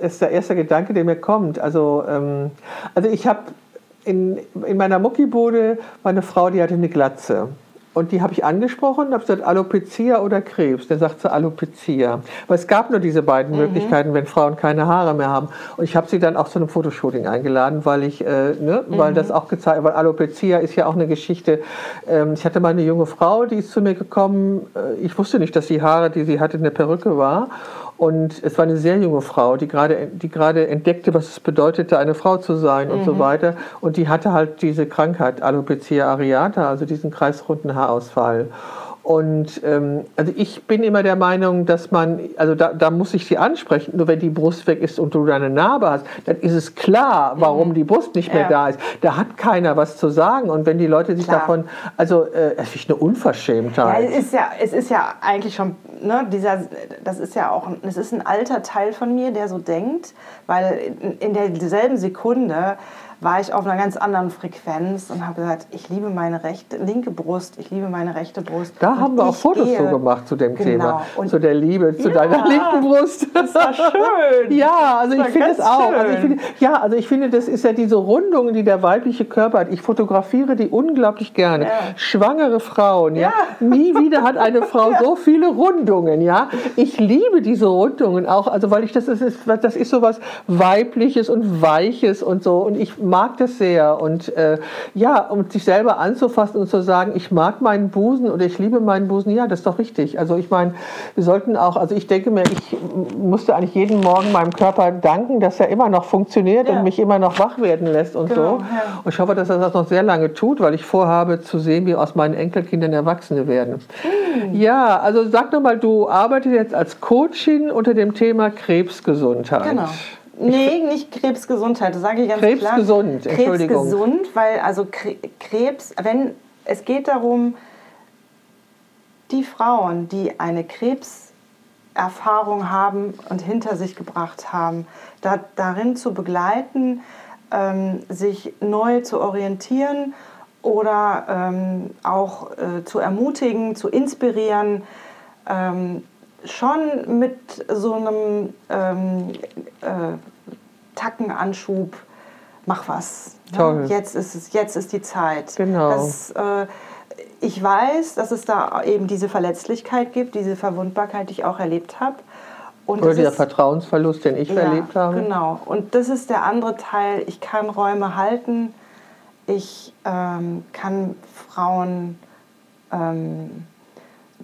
Ist der erste Gedanke, der mir kommt. Also, ähm, also ich habe in, in meiner Muckibude meine Frau, die hatte eine Glatze. Und die habe ich angesprochen und habe gesagt, Alopecia oder Krebs. Der sagt sie Alopecia. Weil es gab nur diese beiden mhm. Möglichkeiten, wenn Frauen keine Haare mehr haben. Und ich habe sie dann auch zu einem Fotoshooting eingeladen, weil ich, äh, ne, mhm. weil das auch gezeigt, weil Alopecia ist ja auch eine Geschichte. Ähm, ich hatte mal eine junge Frau, die ist zu mir gekommen. Äh, ich wusste nicht, dass die Haare, die sie hatte, eine Perücke war. Und es war eine sehr junge Frau, die gerade, die gerade entdeckte, was es bedeutete, eine Frau zu sein und so mhm. weiter. Und die hatte halt diese Krankheit, Alopecia areata, also diesen kreisrunden Haarausfall. Und ähm, also ich bin immer der Meinung, dass man, also da, da muss ich sie ansprechen, nur wenn die Brust weg ist und du eine Narbe hast, dann ist es klar, warum mhm. die Brust nicht mehr ja. da ist. Da hat keiner was zu sagen. Und wenn die Leute sich klar. davon, also äh, es ist eine Unverschämtheit. Ja, es ist ja, es ist ja eigentlich schon, ne, dieser, das ist ja auch, es ist ein alter Teil von mir, der so denkt, weil in, in derselben Sekunde war ich auf einer ganz anderen Frequenz und habe gesagt, ich liebe meine rechte, linke Brust, ich liebe meine rechte Brust. Da haben wir auch Fotos gehe, so gemacht zu dem genau. Thema, und zu der Liebe, zu ja, deiner linken Brust. (laughs) Das war schön. ja, also ich finde es auch. Also ich finde, ja, also ich finde, das ist ja diese Rundung, die der weibliche Körper hat. Ich fotografiere die unglaublich gerne. Ja. Schwangere Frauen, ja. ja. Nie wieder hat eine Frau (laughs) so viele Rundungen, ja. Ich liebe diese Rundungen auch, also weil ich das, das ist, das ist so was Weibliches und Weiches und so und ich mag das sehr. Und äh, ja, um sich selber anzufassen und zu sagen, ich mag meinen Busen oder ich liebe meinen Busen, ja, das ist doch richtig. Also ich meine, wir sollten auch, also ich denke mir, ich musste eigentlich jeden Morgen meinem Körper danken, dass er immer noch funktioniert ja. und mich immer noch wach werden lässt und genau, so. Ja. Und ich hoffe, dass er das noch sehr lange tut, weil ich vorhabe zu sehen, wie aus meinen Enkelkindern Erwachsene werden. Hm. Ja, also sag doch mal, du arbeitest jetzt als Coachin unter dem Thema Krebsgesundheit. Genau. Nee, nicht Krebsgesundheit, das sage ich ganz Krebsgesund, klar. Entschuldigung. Krebsgesund, weil also Krebs, wenn es geht darum, die Frauen, die eine Krebserfahrung haben und hinter sich gebracht haben, da, darin zu begleiten, ähm, sich neu zu orientieren oder ähm, auch äh, zu ermutigen, zu inspirieren, ähm, schon mit so einem ähm, äh, Tackenanschub, mach was. Ne? Jetzt ist es, jetzt ist die Zeit. Genau. Das, äh, ich weiß, dass es da eben diese Verletzlichkeit gibt, diese Verwundbarkeit, die ich auch erlebt habe. Und Oder der ist, Vertrauensverlust, den ich ja, erlebt habe. Genau. Und das ist der andere Teil. Ich kann Räume halten. Ich ähm, kann Frauen ähm,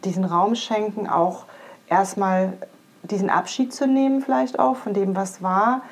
diesen Raum schenken, auch erstmal diesen Abschied zu nehmen, vielleicht auch von dem, was war,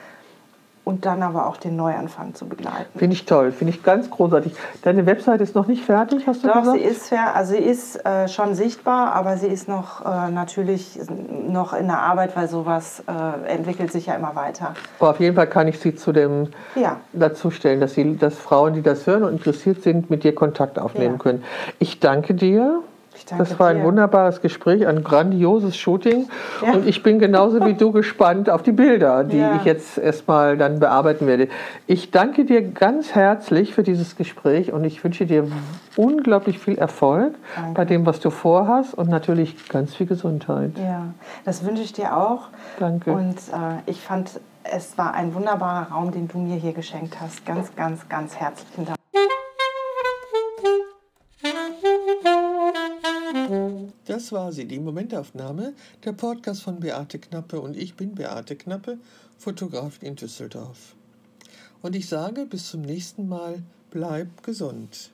und dann aber auch den Neuanfang zu begleiten. Finde ich toll, finde ich ganz großartig. Deine Website ist noch nicht fertig, hast du Doch, gesagt? sie ist, also sie ist äh, schon sichtbar, aber sie ist noch äh, natürlich noch in der Arbeit, weil sowas äh, entwickelt sich ja immer weiter. Aber auf jeden Fall kann ich sie zu dem ja. dazu stellen, dass, sie, dass Frauen, die das hören und interessiert sind, mit dir Kontakt aufnehmen ja. können. Ich danke dir das war ein dir. wunderbares Gespräch, ein grandioses Shooting. Ja. Und ich bin genauso wie du (laughs) gespannt auf die Bilder, die ja. ich jetzt erstmal dann bearbeiten werde. Ich danke dir ganz herzlich für dieses Gespräch und ich wünsche dir unglaublich viel Erfolg danke. bei dem, was du vorhast und natürlich ganz viel Gesundheit. Ja, das wünsche ich dir auch. Danke. Und äh, ich fand, es war ein wunderbarer Raum, den du mir hier geschenkt hast. Ganz, ganz, ganz herzlichen Dank. Das war sie, die Momentaufnahme, der Podcast von Beate Knappe und ich bin Beate Knappe, Fotografin in Düsseldorf. Und ich sage bis zum nächsten Mal, bleib gesund.